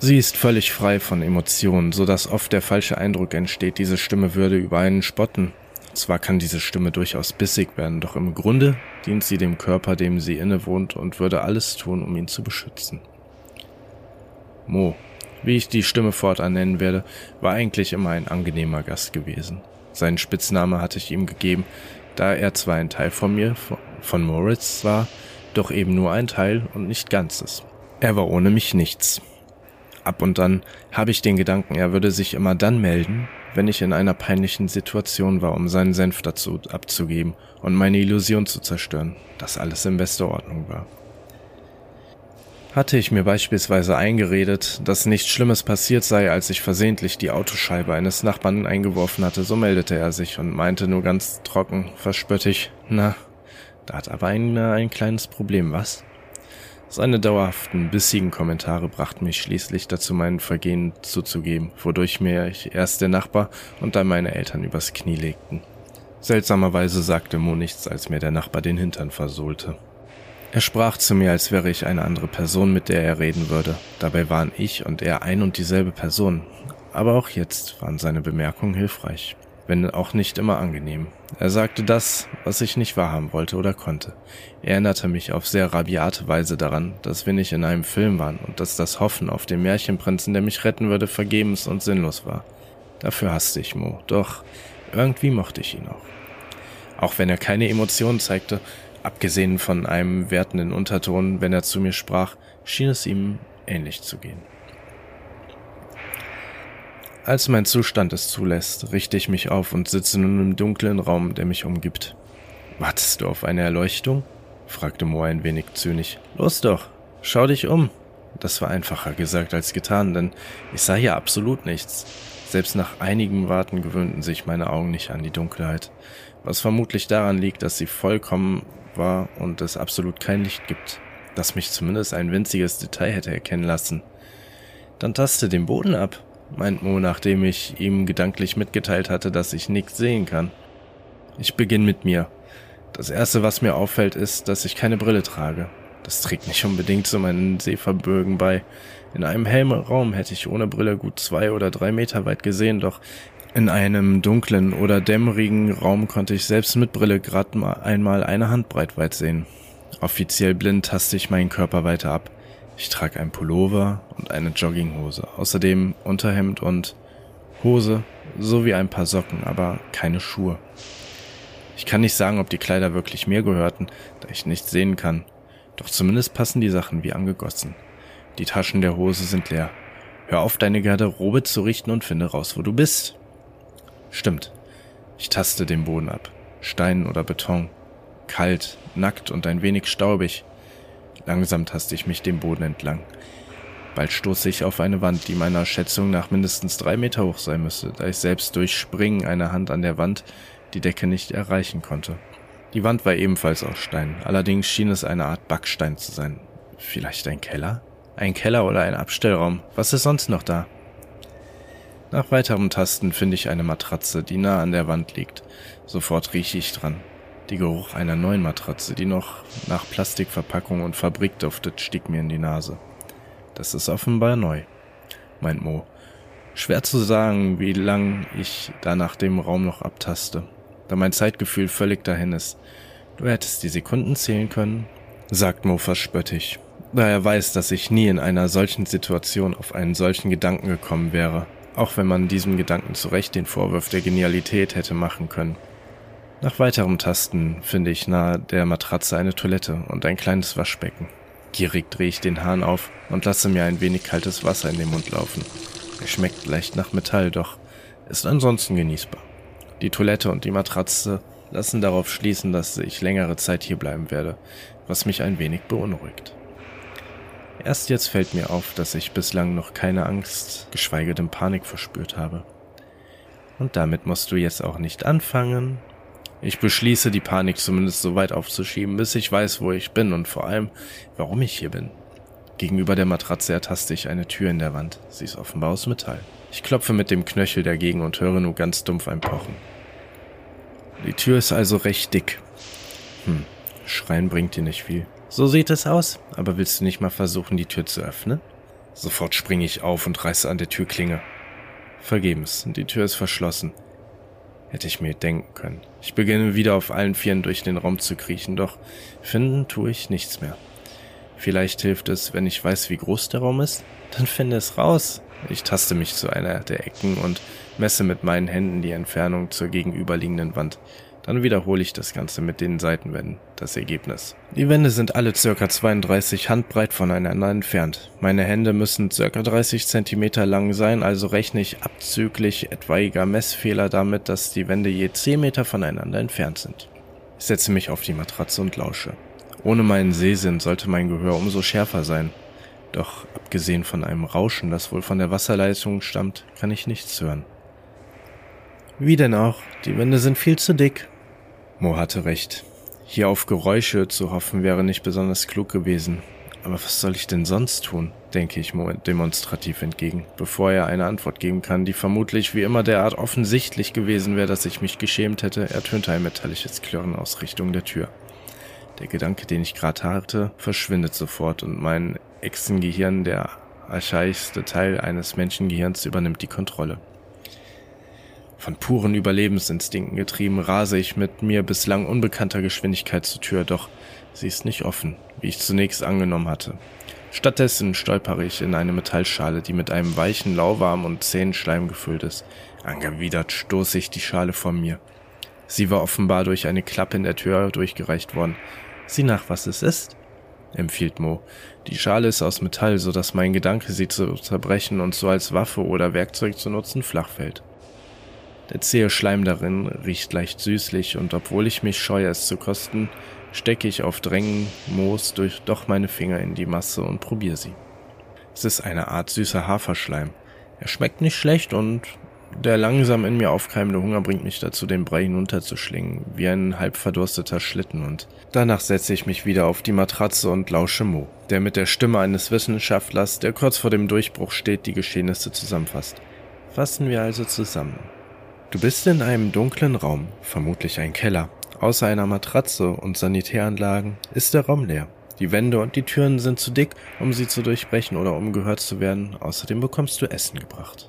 Sie ist völlig frei von Emotionen, so dass oft der falsche Eindruck entsteht, diese Stimme würde über einen spotten. Zwar kann diese Stimme durchaus bissig werden, doch im Grunde dient sie dem Körper, dem sie innewohnt und würde alles tun, um ihn zu beschützen. Mo, wie ich die Stimme fortan nennen werde, war eigentlich immer ein angenehmer Gast gewesen. Seinen Spitzname hatte ich ihm gegeben, da er zwar ein Teil von mir, von Moritz war, doch eben nur ein Teil und nicht Ganzes. Er war ohne mich nichts. Ab und dann habe ich den Gedanken, er würde sich immer dann melden, wenn ich in einer peinlichen Situation war, um seinen Senf dazu abzugeben und meine Illusion zu zerstören, dass alles in bester Ordnung war. Hatte ich mir beispielsweise eingeredet, dass nichts Schlimmes passiert sei, als ich versehentlich die Autoscheibe eines Nachbarn eingeworfen hatte, so meldete er sich und meinte nur ganz trocken, verspöttig, na, da hat aber einer ein kleines Problem, was? Seine dauerhaften, bissigen Kommentare brachten mich schließlich dazu, mein Vergehen zuzugeben, wodurch mir ich erst der Nachbar und dann meine Eltern übers Knie legten. Seltsamerweise sagte Mo nichts, als mir der Nachbar den Hintern versohlte. Er sprach zu mir, als wäre ich eine andere Person, mit der er reden würde. Dabei waren ich und er ein und dieselbe Person. Aber auch jetzt waren seine Bemerkungen hilfreich wenn auch nicht immer angenehm. Er sagte das, was ich nicht wahrhaben wollte oder konnte. Er erinnerte mich auf sehr rabiate Weise daran, dass wir nicht in einem Film waren und dass das Hoffen auf den Märchenprinzen, der mich retten würde, vergebens und sinnlos war. Dafür hasste ich Mo, doch irgendwie mochte ich ihn auch. Auch wenn er keine Emotionen zeigte, abgesehen von einem wertenden Unterton, wenn er zu mir sprach, schien es ihm ähnlich zu gehen. Als mein Zustand es zulässt, richte ich mich auf und sitze nun im dunklen Raum, der mich umgibt. Wartest du auf eine Erleuchtung? fragte Moa ein wenig zynisch. Los doch, schau dich um. Das war einfacher gesagt als getan, denn ich sah hier absolut nichts. Selbst nach einigem Warten gewöhnten sich meine Augen nicht an die Dunkelheit, was vermutlich daran liegt, dass sie vollkommen war und es absolut kein Licht gibt, das mich zumindest ein winziges Detail hätte erkennen lassen. Dann taste den Boden ab, meint Mo, nachdem ich ihm gedanklich mitgeteilt hatte, dass ich nichts sehen kann. Ich beginne mit mir. Das erste, was mir auffällt, ist, dass ich keine Brille trage. Das trägt nicht unbedingt zu meinen Sehverbögen bei. In einem hellen Raum hätte ich ohne Brille gut zwei oder drei Meter weit gesehen, doch in einem dunklen oder dämmerigen Raum konnte ich selbst mit Brille gerade mal einmal eine Handbreit weit sehen. Offiziell blind taste ich meinen Körper weiter ab. Ich trage ein Pullover und eine Jogginghose, außerdem Unterhemd und Hose sowie ein paar Socken, aber keine Schuhe. Ich kann nicht sagen, ob die Kleider wirklich mir gehörten, da ich nichts sehen kann. Doch zumindest passen die Sachen wie angegossen. Die Taschen der Hose sind leer. Hör auf, deine Garderobe zu richten und finde raus, wo du bist. Stimmt. Ich taste den Boden ab. Stein oder Beton. Kalt, nackt und ein wenig staubig. Langsam taste ich mich den Boden entlang. Bald stoße ich auf eine Wand, die meiner Schätzung nach mindestens drei Meter hoch sein müsste, da ich selbst durch Springen einer Hand an der Wand die Decke nicht erreichen konnte. Die Wand war ebenfalls aus Stein, allerdings schien es eine Art Backstein zu sein. Vielleicht ein Keller? Ein Keller oder ein Abstellraum. Was ist sonst noch da? Nach weiterem Tasten finde ich eine Matratze, die nah an der Wand liegt. Sofort rieche ich dran. Die Geruch einer neuen Matratze, die noch nach Plastikverpackung und Fabrik duftet, stieg mir in die Nase. Das ist offenbar neu, meint Mo. Schwer zu sagen, wie lang ich da nach dem Raum noch abtaste, da mein Zeitgefühl völlig dahin ist. Du hättest die Sekunden zählen können, sagt Mo verspöttig, da er weiß, dass ich nie in einer solchen Situation auf einen solchen Gedanken gekommen wäre, auch wenn man diesem Gedanken zu Recht den Vorwurf der Genialität hätte machen können. Nach weiterem Tasten finde ich nahe der Matratze eine Toilette und ein kleines Waschbecken. Gierig drehe ich den Hahn auf und lasse mir ein wenig kaltes Wasser in den Mund laufen. Es schmeckt leicht nach Metall, doch ist ansonsten genießbar. Die Toilette und die Matratze lassen darauf schließen, dass ich längere Zeit hier bleiben werde, was mich ein wenig beunruhigt. Erst jetzt fällt mir auf, dass ich bislang noch keine Angst, geschweige denn Panik verspürt habe. Und damit musst du jetzt auch nicht anfangen, ich beschließe, die Panik zumindest so weit aufzuschieben, bis ich weiß, wo ich bin und vor allem, warum ich hier bin. Gegenüber der Matratze ertaste ich eine Tür in der Wand. Sie ist offenbar aus Metall. Ich klopfe mit dem Knöchel dagegen und höre nur ganz dumpf ein Pochen. Die Tür ist also recht dick. Hm, Schreien bringt dir nicht viel. So sieht es aus, aber willst du nicht mal versuchen, die Tür zu öffnen? Sofort springe ich auf und reiße an der Türklinge. Vergebens, die Tür ist verschlossen. Hätte ich mir denken können. Ich beginne wieder auf allen Vieren durch den Raum zu kriechen, doch finden tue ich nichts mehr. Vielleicht hilft es, wenn ich weiß, wie groß der Raum ist? Dann finde es raus. Ich taste mich zu einer der Ecken und messe mit meinen Händen die Entfernung zur gegenüberliegenden Wand. Dann wiederhole ich das Ganze mit den Seitenwänden. Das Ergebnis. Die Wände sind alle circa 32 Handbreit voneinander entfernt. Meine Hände müssen circa 30 Zentimeter lang sein, also rechne ich abzüglich etwaiger Messfehler damit, dass die Wände je 10 Meter voneinander entfernt sind. Ich setze mich auf die Matratze und lausche. Ohne meinen Sehsinn sollte mein Gehör umso schärfer sein. Doch abgesehen von einem Rauschen, das wohl von der Wasserleitung stammt, kann ich nichts hören. Wie denn auch, die Wände sind viel zu dick, Mo hatte recht. Hier auf Geräusche zu hoffen wäre nicht besonders klug gewesen. Aber was soll ich denn sonst tun? denke ich Mo demonstrativ entgegen, bevor er eine Antwort geben kann, die vermutlich wie immer derart offensichtlich gewesen wäre, dass ich mich geschämt hätte, ertönte ein metallisches Klirren aus Richtung der Tür. Der Gedanke, den ich gerade hatte, verschwindet sofort und mein Echsengehirn, der archaischste Teil eines Menschengehirns, übernimmt die Kontrolle. Von puren Überlebensinstinkten getrieben rase ich mit mir bislang unbekannter Geschwindigkeit zur Tür, doch sie ist nicht offen, wie ich zunächst angenommen hatte. Stattdessen stolpere ich in eine Metallschale, die mit einem weichen, lauwarm und zähen Schleim gefüllt ist. Angewidert stoße ich die Schale vor mir. Sie war offenbar durch eine Klappe in der Tür durchgereicht worden. Sieh nach, was es ist, empfiehlt Mo. Die Schale ist aus Metall, so dass mein Gedanke, sie zu zerbrechen und so als Waffe oder Werkzeug zu nutzen, flach fällt. Der zähe Schleim darin riecht leicht süßlich und obwohl ich mich scheue, es zu kosten, stecke ich auf Drängen Moos durch doch meine Finger in die Masse und probiere sie. Es ist eine Art süßer Haferschleim. Er schmeckt nicht schlecht und der langsam in mir aufkeimende Hunger bringt mich dazu, den Brei hinunterzuschlingen, wie ein halb verdursteter Schlitten und danach setze ich mich wieder auf die Matratze und lausche Mo, der mit der Stimme eines Wissenschaftlers, der kurz vor dem Durchbruch steht, die Geschehnisse zusammenfasst. Fassen wir also zusammen. Du bist in einem dunklen Raum, vermutlich ein Keller. Außer einer Matratze und Sanitäranlagen ist der Raum leer. Die Wände und die Türen sind zu dick, um sie zu durchbrechen oder um gehört zu werden. Außerdem bekommst du Essen gebracht.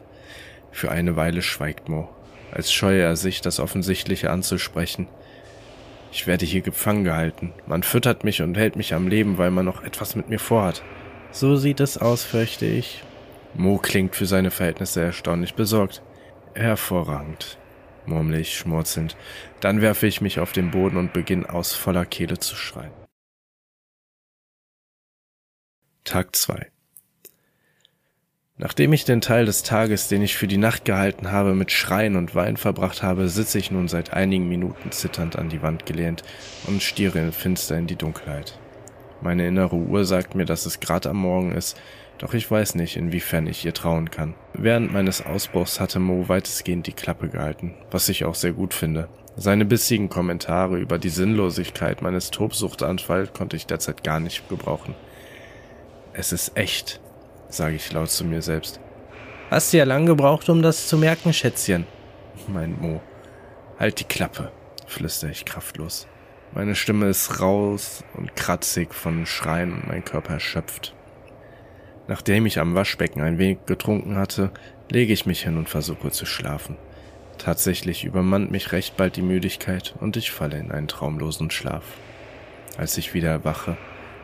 Für eine Weile schweigt Mo, als scheue er sich, das Offensichtliche anzusprechen. Ich werde hier gefangen gehalten. Man füttert mich und hält mich am Leben, weil man noch etwas mit mir vorhat. So sieht es aus, fürchte ich. Mo klingt für seine Verhältnisse erstaunlich besorgt. Hervorragend, murmle ich schmurzend. Dann werfe ich mich auf den Boden und beginne aus voller Kehle zu schreien. Tag 2 Nachdem ich den Teil des Tages, den ich für die Nacht gehalten habe, mit Schreien und Wein verbracht habe, sitze ich nun seit einigen Minuten zitternd an die Wand gelehnt und stiere finster in die Dunkelheit. Meine innere Uhr sagt mir, dass es grad am Morgen ist, doch ich weiß nicht, inwiefern ich ihr trauen kann. Während meines Ausbruchs hatte Mo weitestgehend die Klappe gehalten, was ich auch sehr gut finde. Seine bissigen Kommentare über die Sinnlosigkeit meines Tobsuchtanfalls konnte ich derzeit gar nicht gebrauchen. Es ist echt, sage ich laut zu mir selbst. Hast ja lang gebraucht, um das zu merken, Schätzchen, meint Mo. Halt die Klappe, flüstere ich kraftlos. Meine Stimme ist raus und kratzig von Schreien und mein Körper erschöpft. Nachdem ich am Waschbecken ein wenig getrunken hatte, lege ich mich hin und versuche zu schlafen. Tatsächlich übermannt mich recht bald die Müdigkeit und ich falle in einen traumlosen Schlaf. Als ich wieder erwache,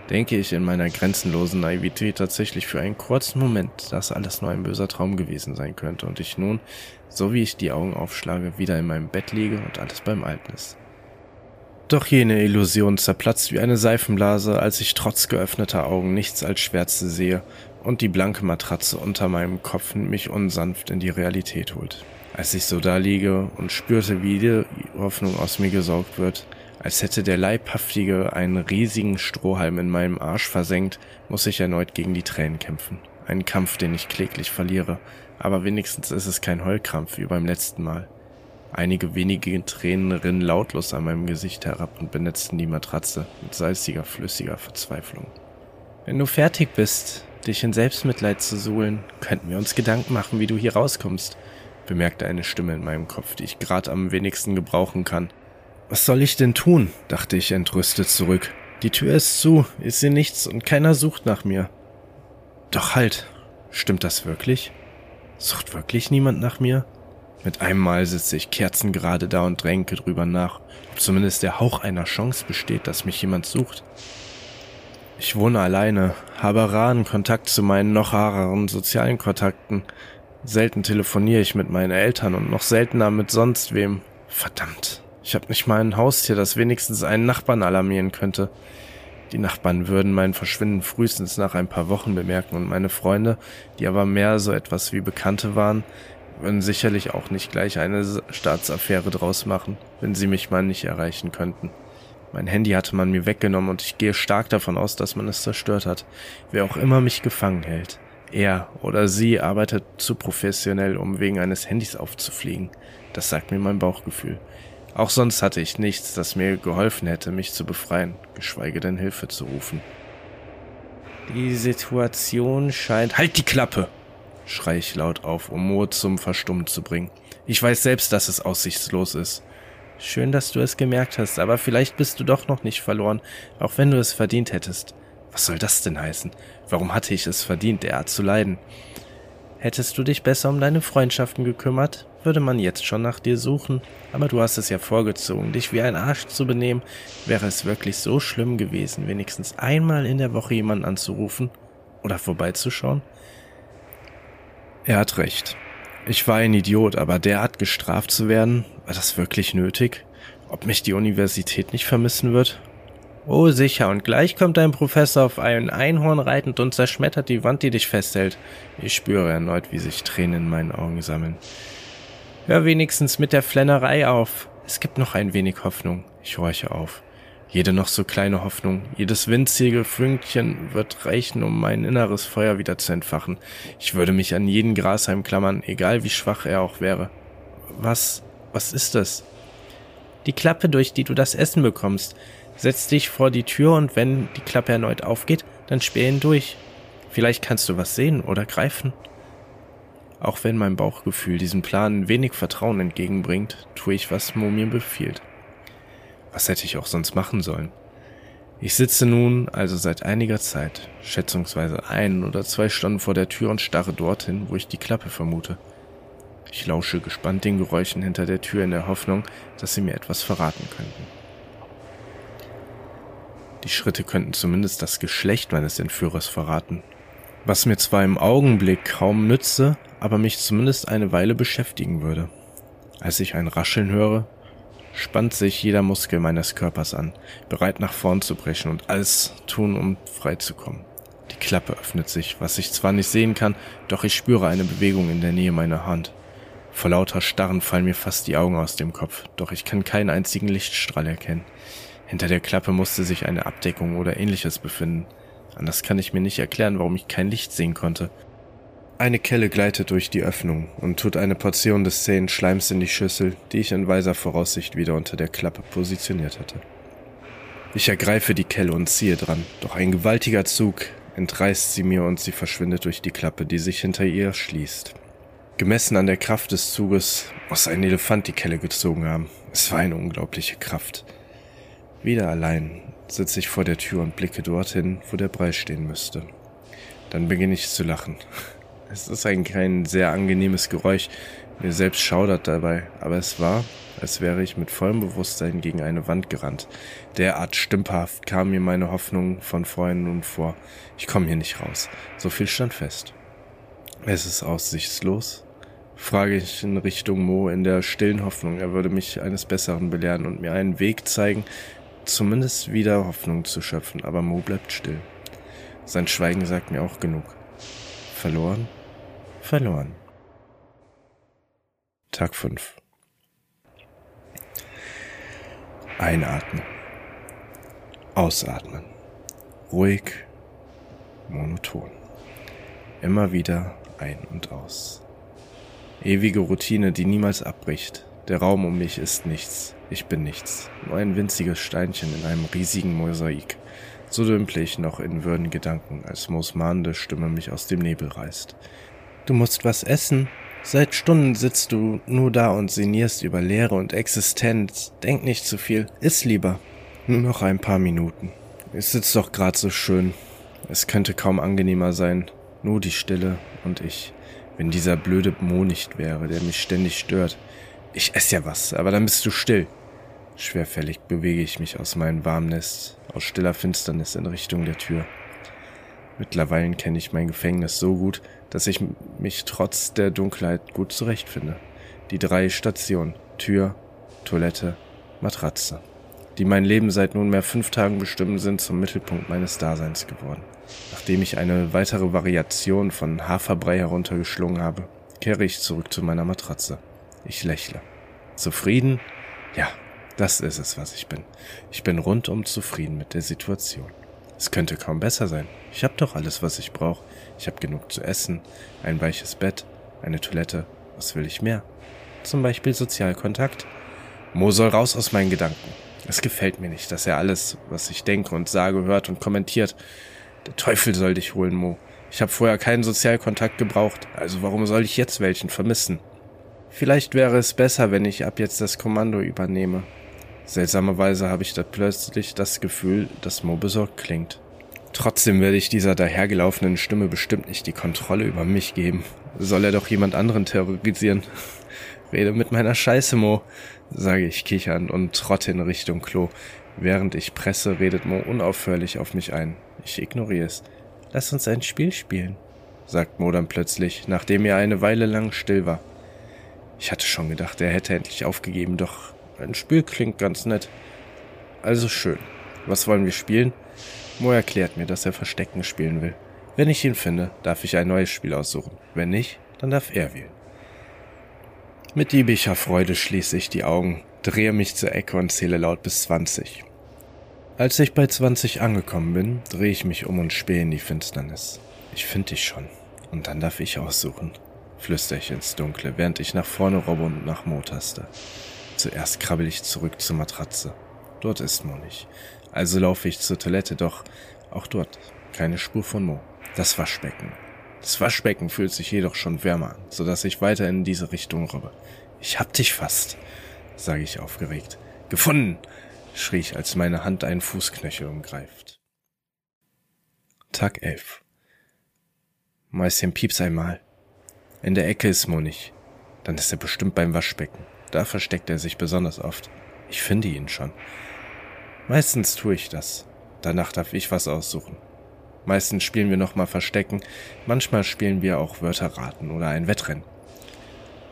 denke ich in meiner grenzenlosen Naivität tatsächlich für einen kurzen Moment, dass alles nur ein böser Traum gewesen sein könnte und ich nun, so wie ich die Augen aufschlage, wieder in meinem Bett liege und alles beim Alten ist. Doch jene Illusion zerplatzt wie eine Seifenblase, als ich trotz geöffneter Augen nichts als Schwärze sehe und die blanke Matratze unter meinem Kopf mich unsanft in die Realität holt. Als ich so da liege und spürte, wie die Hoffnung aus mir gesaugt wird, als hätte der Leibhaftige einen riesigen Strohhalm in meinem Arsch versenkt, muss ich erneut gegen die Tränen kämpfen. Ein Kampf, den ich kläglich verliere, aber wenigstens ist es kein Heulkrampf wie beim letzten Mal. Einige wenige Tränen rinnen lautlos an meinem Gesicht herab und benetzten die Matratze mit salziger, flüssiger Verzweiflung. Wenn du fertig bist, dich in Selbstmitleid zu suhlen, könnten wir uns Gedanken machen, wie du hier rauskommst, bemerkte eine Stimme in meinem Kopf, die ich gerade am wenigsten gebrauchen kann. Was soll ich denn tun? dachte ich entrüstet zurück. Die Tür ist zu, ich sehe nichts und keiner sucht nach mir. Doch halt, Stimmt das wirklich? Sucht wirklich niemand nach mir? Mit einem Mal sitze ich kerzengerade da und dränke drüber nach, ob zumindest der Hauch einer Chance besteht, dass mich jemand sucht. Ich wohne alleine, habe raren Kontakt zu meinen noch rareren sozialen Kontakten. Selten telefoniere ich mit meinen Eltern und noch seltener mit sonst wem. Verdammt, ich habe nicht mal ein Haustier, das wenigstens einen Nachbarn alarmieren könnte. Die Nachbarn würden mein Verschwinden frühestens nach ein paar Wochen bemerken und meine Freunde, die aber mehr so etwas wie Bekannte waren, würden sicherlich auch nicht gleich eine Staatsaffäre draus machen, wenn sie mich mal nicht erreichen könnten. Mein Handy hatte man mir weggenommen und ich gehe stark davon aus, dass man es zerstört hat. Wer auch immer mich gefangen hält. Er oder sie arbeitet zu professionell, um wegen eines Handys aufzufliegen. Das sagt mir mein Bauchgefühl. Auch sonst hatte ich nichts, das mir geholfen hätte, mich zu befreien, geschweige denn Hilfe zu rufen. Die Situation scheint. Halt die Klappe! schrei ich laut auf, um Mo zum Verstummen zu bringen. Ich weiß selbst, dass es aussichtslos ist. Schön, dass du es gemerkt hast, aber vielleicht bist du doch noch nicht verloren, auch wenn du es verdient hättest. Was soll das denn heißen? Warum hatte ich es verdient, derart zu leiden? Hättest du dich besser um deine Freundschaften gekümmert, würde man jetzt schon nach dir suchen. Aber du hast es ja vorgezogen, dich wie ein Arsch zu benehmen. Wäre es wirklich so schlimm gewesen, wenigstens einmal in der Woche jemanden anzurufen oder vorbeizuschauen? Er hat recht. Ich war ein Idiot, aber derart gestraft zu werden, war das wirklich nötig? Ob mich die Universität nicht vermissen wird? Oh, sicher, und gleich kommt ein Professor auf ein Einhorn reitend und zerschmettert die Wand, die dich festhält. Ich spüre erneut, wie sich Tränen in meinen Augen sammeln. Hör wenigstens mit der Flennerei auf. Es gibt noch ein wenig Hoffnung. Ich horche auf. Jede noch so kleine Hoffnung, jedes winzige Fünkchen wird reichen, um mein inneres Feuer wieder zu entfachen. Ich würde mich an jeden Grashalm klammern, egal wie schwach er auch wäre. Was, was ist das? Die Klappe, durch die du das Essen bekommst. Setz dich vor die Tür und wenn die Klappe erneut aufgeht, dann sperr ihn durch. Vielleicht kannst du was sehen oder greifen. Auch wenn mein Bauchgefühl diesem Plan wenig Vertrauen entgegenbringt, tue ich, was Mo mir befiehlt. Was hätte ich auch sonst machen sollen? Ich sitze nun also seit einiger Zeit, schätzungsweise ein oder zwei Stunden vor der Tür und starre dorthin, wo ich die Klappe vermute. Ich lausche gespannt den Geräuschen hinter der Tür in der Hoffnung, dass sie mir etwas verraten könnten. Die Schritte könnten zumindest das Geschlecht meines Entführers verraten, was mir zwar im Augenblick kaum nütze, aber mich zumindest eine Weile beschäftigen würde. Als ich ein Rascheln höre, spannt sich jeder Muskel meines Körpers an, bereit nach vorn zu brechen und alles tun, um frei zu kommen. Die Klappe öffnet sich, was ich zwar nicht sehen kann, doch ich spüre eine Bewegung in der Nähe meiner Hand. Vor lauter Starren fallen mir fast die Augen aus dem Kopf, doch ich kann keinen einzigen Lichtstrahl erkennen. Hinter der Klappe musste sich eine Abdeckung oder ähnliches befinden. Anders kann ich mir nicht erklären, warum ich kein Licht sehen konnte. Eine Kelle gleitet durch die Öffnung und tut eine Portion des zähen Schleims in die Schüssel, die ich in weiser Voraussicht wieder unter der Klappe positioniert hatte. Ich ergreife die Kelle und ziehe dran, doch ein gewaltiger Zug entreißt sie mir und sie verschwindet durch die Klappe, die sich hinter ihr schließt. Gemessen an der Kraft des Zuges muss ein Elefant die Kelle gezogen haben. Es war eine unglaubliche Kraft. Wieder allein sitze ich vor der Tür und blicke dorthin, wo der Brei stehen müsste. Dann beginne ich zu lachen. Es ist ein kein sehr angenehmes Geräusch. Mir selbst schaudert dabei, aber es war, als wäre ich mit vollem Bewusstsein gegen eine Wand gerannt. Derart stümperhaft kam mir meine Hoffnung von vorhin nun vor. Ich komme hier nicht raus. So viel stand fest. Es ist aussichtslos, frage ich in Richtung Mo in der stillen Hoffnung, er würde mich eines Besseren belehren und mir einen Weg zeigen, zumindest wieder Hoffnung zu schöpfen, aber Mo bleibt still. Sein Schweigen sagt mir auch genug. Verloren? Verloren. Tag 5. Einatmen. Ausatmen. Ruhig, monoton. Immer wieder ein und aus. Ewige Routine, die niemals abbricht. Der Raum um mich ist nichts. Ich bin nichts. Nur ein winziges Steinchen in einem riesigen Mosaik. So dümpel ich noch in würden Gedanken, als Moos mahnende Stimme mich aus dem Nebel reißt. Du musst was essen. Seit Stunden sitzt du nur da und sinnierst über Lehre und Existenz. Denk nicht zu viel. Iss lieber. Nur noch ein paar Minuten. Es sitzt doch grad so schön. Es könnte kaum angenehmer sein. Nur die Stille und ich. Wenn dieser blöde Mo nicht wäre, der mich ständig stört. Ich esse ja was, aber dann bist du still. Schwerfällig bewege ich mich aus meinem Warmnest, aus stiller Finsternis in Richtung der Tür. Mittlerweile kenne ich mein Gefängnis so gut, dass ich mich trotz der Dunkelheit gut zurechtfinde. Die drei Stationen, Tür, Toilette, Matratze, die mein Leben seit nunmehr fünf Tagen bestimmen, sind zum Mittelpunkt meines Daseins geworden. Nachdem ich eine weitere Variation von Haferbrei heruntergeschlungen habe, kehre ich zurück zu meiner Matratze. Ich lächle. Zufrieden? Ja, das ist es, was ich bin. Ich bin rundum zufrieden mit der Situation. Es könnte kaum besser sein. Ich habe doch alles, was ich brauche. Ich habe genug zu essen, ein weiches Bett, eine Toilette. Was will ich mehr? Zum Beispiel Sozialkontakt. Mo soll raus aus meinen Gedanken. Es gefällt mir nicht, dass er alles, was ich denke und sage, hört und kommentiert. Der Teufel soll dich holen, Mo. Ich habe vorher keinen Sozialkontakt gebraucht, also warum soll ich jetzt welchen vermissen? Vielleicht wäre es besser, wenn ich ab jetzt das Kommando übernehme. Seltsamerweise habe ich da plötzlich das Gefühl, dass Mo besorgt klingt. Trotzdem werde ich dieser dahergelaufenen Stimme bestimmt nicht die Kontrolle über mich geben. Soll er doch jemand anderen terrorisieren? [LAUGHS] Rede mit meiner Scheiße, Mo, sage ich kichernd und trotte in Richtung Klo. Während ich presse, redet Mo unaufhörlich auf mich ein. Ich ignoriere es. Lass uns ein Spiel spielen, sagt Mo dann plötzlich, nachdem er eine Weile lang still war. Ich hatte schon gedacht, er hätte endlich aufgegeben, doch ein Spiel klingt ganz nett. Also schön. Was wollen wir spielen? Mo erklärt mir, dass er Verstecken spielen will. Wenn ich ihn finde, darf ich ein neues Spiel aussuchen. Wenn nicht, dann darf er wählen. Mit diebischer Freude schließe ich die Augen, drehe mich zur Ecke und zähle laut bis 20. Als ich bei 20 angekommen bin, drehe ich mich um und spähe in die Finsternis. Ich finde dich schon. Und dann darf ich aussuchen, flüstere ich ins Dunkle, während ich nach vorne robbe und nach Mo taste. Zuerst krabbel ich zurück zur Matratze. Dort ist Mo nicht. Also laufe ich zur Toilette, doch auch dort keine Spur von Mo. Das Waschbecken. Das Waschbecken fühlt sich jedoch schon wärmer an, sodass ich weiter in diese Richtung robbe. Ich hab dich fast, sage ich aufgeregt. Gefunden, schrie ich, als meine Hand einen Fußknöchel umgreift. Tag 11. Mäuschen pieps einmal. In der Ecke ist Mo nicht. Dann ist er bestimmt beim Waschbecken. Da versteckt er sich besonders oft. Ich finde ihn schon. Meistens tue ich das. Danach darf ich was aussuchen. Meistens spielen wir nochmal Verstecken, manchmal spielen wir auch Wörter raten oder ein Wettrennen.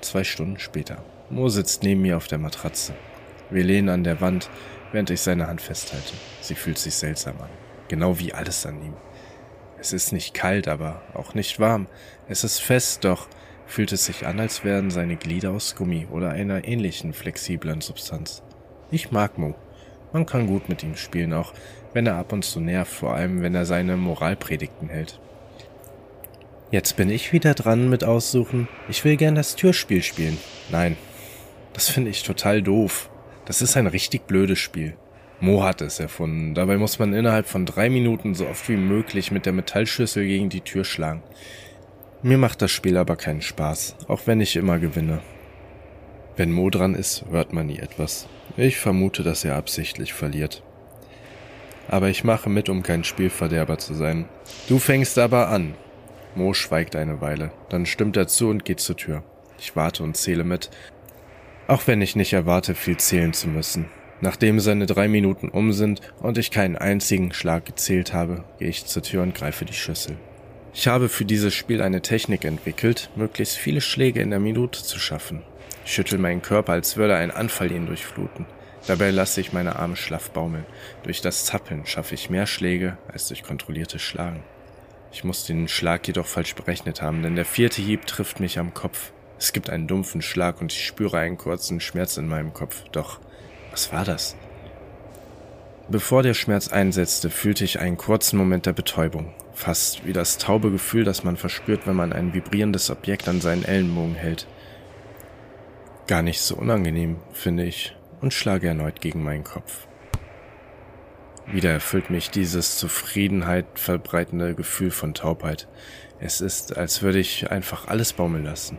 Zwei Stunden später. Mo sitzt neben mir auf der Matratze. Wir lehnen an der Wand, während ich seine Hand festhalte. Sie fühlt sich seltsam an. Genau wie alles an ihm. Es ist nicht kalt, aber auch nicht warm. Es ist fest, doch fühlt es sich an, als wären seine Glieder aus Gummi oder einer ähnlichen flexiblen Substanz. Ich mag Mo. Man kann gut mit ihm spielen, auch wenn er ab und zu nervt, vor allem wenn er seine Moralpredigten hält. Jetzt bin ich wieder dran mit Aussuchen. Ich will gern das Türspiel spielen. Nein, das finde ich total doof. Das ist ein richtig blödes Spiel. Mo hat es erfunden. Dabei muss man innerhalb von drei Minuten so oft wie möglich mit der Metallschüssel gegen die Tür schlagen. Mir macht das Spiel aber keinen Spaß, auch wenn ich immer gewinne. Wenn Mo dran ist, hört man nie etwas. Ich vermute, dass er absichtlich verliert. Aber ich mache mit, um kein Spielverderber zu sein. Du fängst aber an. Mo schweigt eine Weile, dann stimmt er zu und geht zur Tür. Ich warte und zähle mit, auch wenn ich nicht erwarte, viel zählen zu müssen. Nachdem seine drei Minuten um sind und ich keinen einzigen Schlag gezählt habe, gehe ich zur Tür und greife die Schüssel. Ich habe für dieses Spiel eine Technik entwickelt, möglichst viele Schläge in der Minute zu schaffen. Ich schüttel meinen Körper, als würde ein Anfall ihn durchfluten. Dabei lasse ich meine Arme schlaff baumeln. Durch das Zappeln schaffe ich mehr Schläge als durch kontrolliertes Schlagen. Ich muss den Schlag jedoch falsch berechnet haben, denn der vierte Hieb trifft mich am Kopf. Es gibt einen dumpfen Schlag und ich spüre einen kurzen Schmerz in meinem Kopf. Doch, was war das? Bevor der Schmerz einsetzte, fühlte ich einen kurzen Moment der Betäubung. Fast wie das taube Gefühl, das man verspürt, wenn man ein vibrierendes Objekt an seinen Ellenbogen hält. Gar nicht so unangenehm, finde ich, und schlage erneut gegen meinen Kopf. Wieder erfüllt mich dieses Zufriedenheit verbreitende Gefühl von Taubheit. Es ist, als würde ich einfach alles baumeln lassen.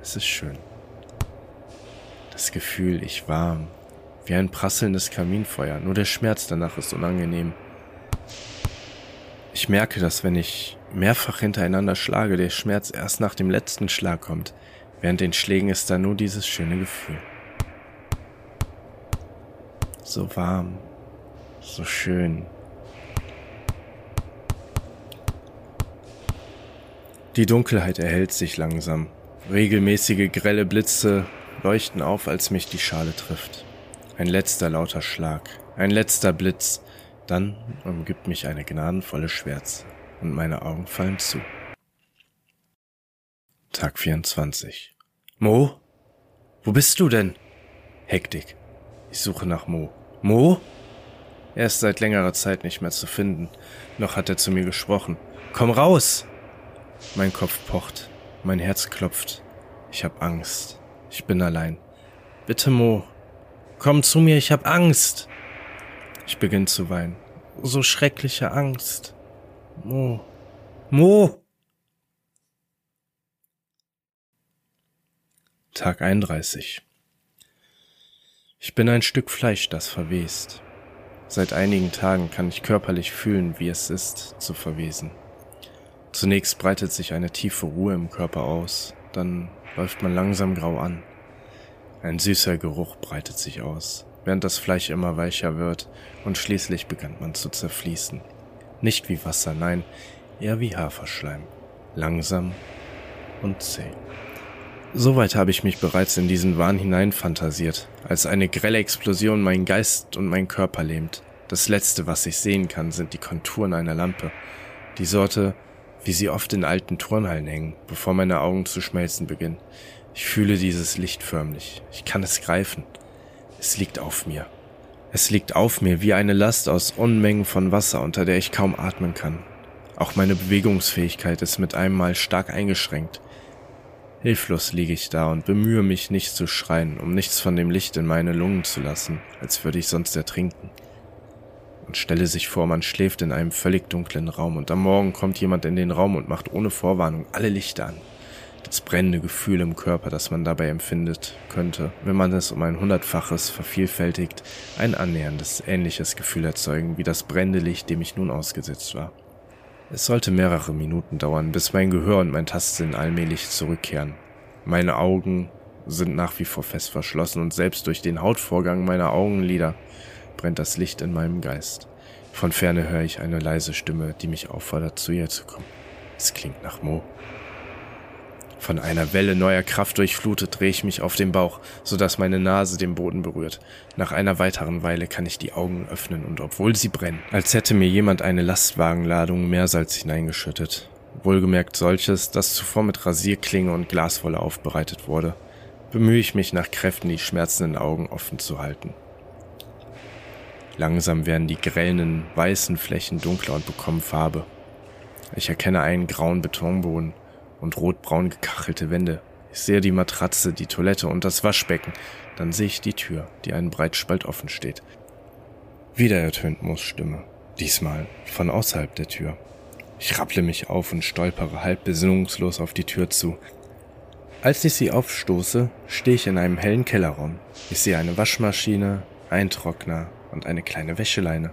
Es ist schön. Das Gefühl, ich warm, wie ein prasselndes Kaminfeuer, nur der Schmerz danach ist unangenehm. Ich merke, dass wenn ich mehrfach hintereinander schlage, der Schmerz erst nach dem letzten Schlag kommt. Während den Schlägen ist da nur dieses schöne Gefühl. So warm, so schön. Die Dunkelheit erhellt sich langsam. Regelmäßige grelle Blitze leuchten auf, als mich die Schale trifft. Ein letzter lauter Schlag, ein letzter Blitz, dann umgibt mich eine gnadenvolle Schwärze und meine Augen fallen zu. Tag 24. Mo? Wo bist du denn? Hektik. Ich suche nach Mo. Mo? Er ist seit längerer Zeit nicht mehr zu finden. Noch hat er zu mir gesprochen. Komm raus! Mein Kopf pocht, mein Herz klopft. Ich hab Angst. Ich bin allein. Bitte, Mo, komm zu mir, ich hab Angst. Ich beginn zu weinen. So schreckliche Angst. Mo. Mo. Tag 31. Ich bin ein Stück Fleisch, das verwest. Seit einigen Tagen kann ich körperlich fühlen, wie es ist, zu verwesen. Zunächst breitet sich eine tiefe Ruhe im Körper aus, dann läuft man langsam grau an. Ein süßer Geruch breitet sich aus, während das Fleisch immer weicher wird und schließlich beginnt man zu zerfließen. Nicht wie Wasser, nein, eher wie Haferschleim. Langsam und zäh. Soweit habe ich mich bereits in diesen Wahn hineinfantasiert, als eine grelle Explosion meinen Geist und meinen Körper lähmt. Das Letzte, was ich sehen kann, sind die Konturen einer Lampe. Die Sorte, wie sie oft in alten Turnhallen hängen, bevor meine Augen zu schmelzen beginnen. Ich fühle dieses Licht förmlich. Ich kann es greifen. Es liegt auf mir. Es liegt auf mir wie eine Last aus Unmengen von Wasser, unter der ich kaum atmen kann. Auch meine Bewegungsfähigkeit ist mit einem Mal stark eingeschränkt. Hilflos liege ich da und bemühe mich nicht zu schreien, um nichts von dem Licht in meine Lungen zu lassen, als würde ich sonst ertrinken und stelle sich vor, man schläft in einem völlig dunklen Raum und am Morgen kommt jemand in den Raum und macht ohne Vorwarnung alle Lichter an. Das brennende Gefühl im Körper, das man dabei empfindet, könnte, wenn man es um ein hundertfaches vervielfältigt, ein annäherndes, ähnliches Gefühl erzeugen wie das brennende Licht, dem ich nun ausgesetzt war. Es sollte mehrere Minuten dauern, bis mein Gehör und mein Tastsinn allmählich zurückkehren. Meine Augen sind nach wie vor fest verschlossen und selbst durch den Hautvorgang meiner Augenlider brennt das Licht in meinem Geist. Von ferne höre ich eine leise Stimme, die mich auffordert, zu ihr zu kommen. Es klingt nach Mo. Von einer Welle neuer Kraft durchflutet drehe ich mich auf den Bauch, so dass meine Nase den Boden berührt. Nach einer weiteren Weile kann ich die Augen öffnen und obwohl sie brennen, als hätte mir jemand eine Lastwagenladung Meersalz hineingeschüttet. Wohlgemerkt solches, das zuvor mit Rasierklinge und Glaswolle aufbereitet wurde, bemühe ich mich nach Kräften, die schmerzenden Augen offen zu halten. Langsam werden die grellen, weißen Flächen dunkler und bekommen Farbe. Ich erkenne einen grauen Betonboden und rotbraun gekachelte Wände. Ich sehe die Matratze, die Toilette und das Waschbecken. Dann sehe ich die Tür, die einen Breitspalt offen steht. Wieder ertönt Moos Stimme. Diesmal von außerhalb der Tür. Ich rapple mich auf und stolpere halb besinnungslos auf die Tür zu. Als ich sie aufstoße, stehe ich in einem hellen Kellerraum. Ich sehe eine Waschmaschine, einen Trockner, und eine kleine Wäscheleine.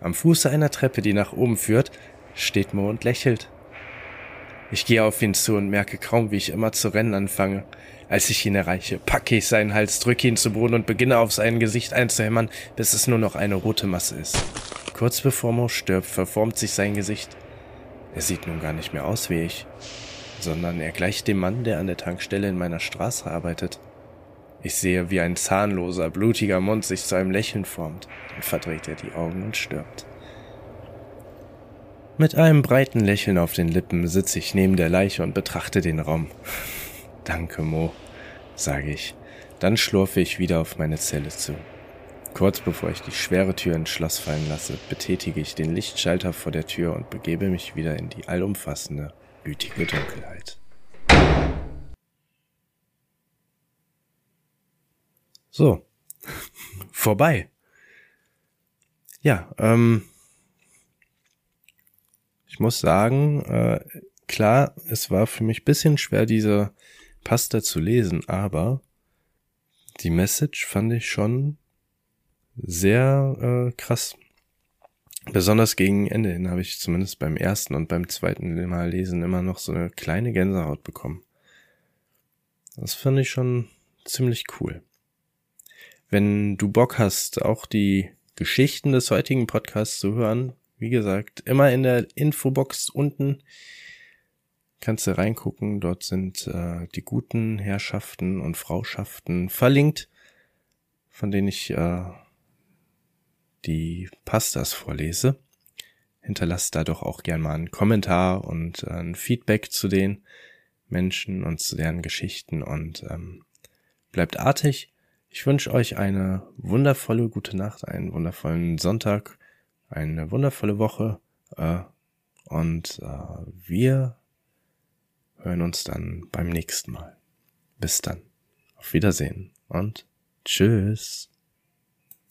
Am Fuße einer Treppe, die nach oben führt, steht Mo und lächelt. Ich gehe auf ihn zu und merke kaum, wie ich immer zu rennen anfange. Als ich ihn erreiche, packe ich seinen Hals, drücke ihn zu Boden und beginne auf sein Gesicht einzuhämmern, bis es nur noch eine rote Masse ist. Kurz bevor Mo stirbt, verformt sich sein Gesicht. Er sieht nun gar nicht mehr aus wie ich, sondern er gleicht dem Mann, der an der Tankstelle in meiner Straße arbeitet. Ich sehe, wie ein zahnloser, blutiger Mund sich zu einem Lächeln formt. Dann verdreht er die Augen und stirbt. Mit einem breiten Lächeln auf den Lippen sitze ich neben der Leiche und betrachte den Raum. [LAUGHS] Danke, Mo, sage ich. Dann schlurfe ich wieder auf meine Zelle zu. Kurz bevor ich die schwere Tür ins Schloss fallen lasse, betätige ich den Lichtschalter vor der Tür und begebe mich wieder in die allumfassende, gütige Dunkelheit. So. [LAUGHS] Vorbei. Ja, ähm, ich muss sagen, äh, klar, es war für mich bisschen schwer, diese Pasta zu lesen, aber die Message fand ich schon sehr äh, krass. besonders gegen Ende hin habe ich zumindest beim ersten und beim zweiten Mal lesen immer noch so eine kleine Gänsehaut bekommen. Das finde ich schon ziemlich cool. Wenn du Bock hast, auch die Geschichten des heutigen Podcasts zu hören, wie gesagt, immer in der Infobox unten kannst du reingucken. Dort sind äh, die guten Herrschaften und Frauschaften verlinkt, von denen ich äh, die Pastas vorlese. Hinterlasst da doch auch gern mal einen Kommentar und äh, ein Feedback zu den Menschen und zu deren Geschichten und ähm, bleibt artig. Ich wünsche euch eine wundervolle gute Nacht, einen wundervollen Sonntag, eine wundervolle Woche äh, und äh, wir hören uns dann beim nächsten Mal. Bis dann. Auf Wiedersehen und tschüss.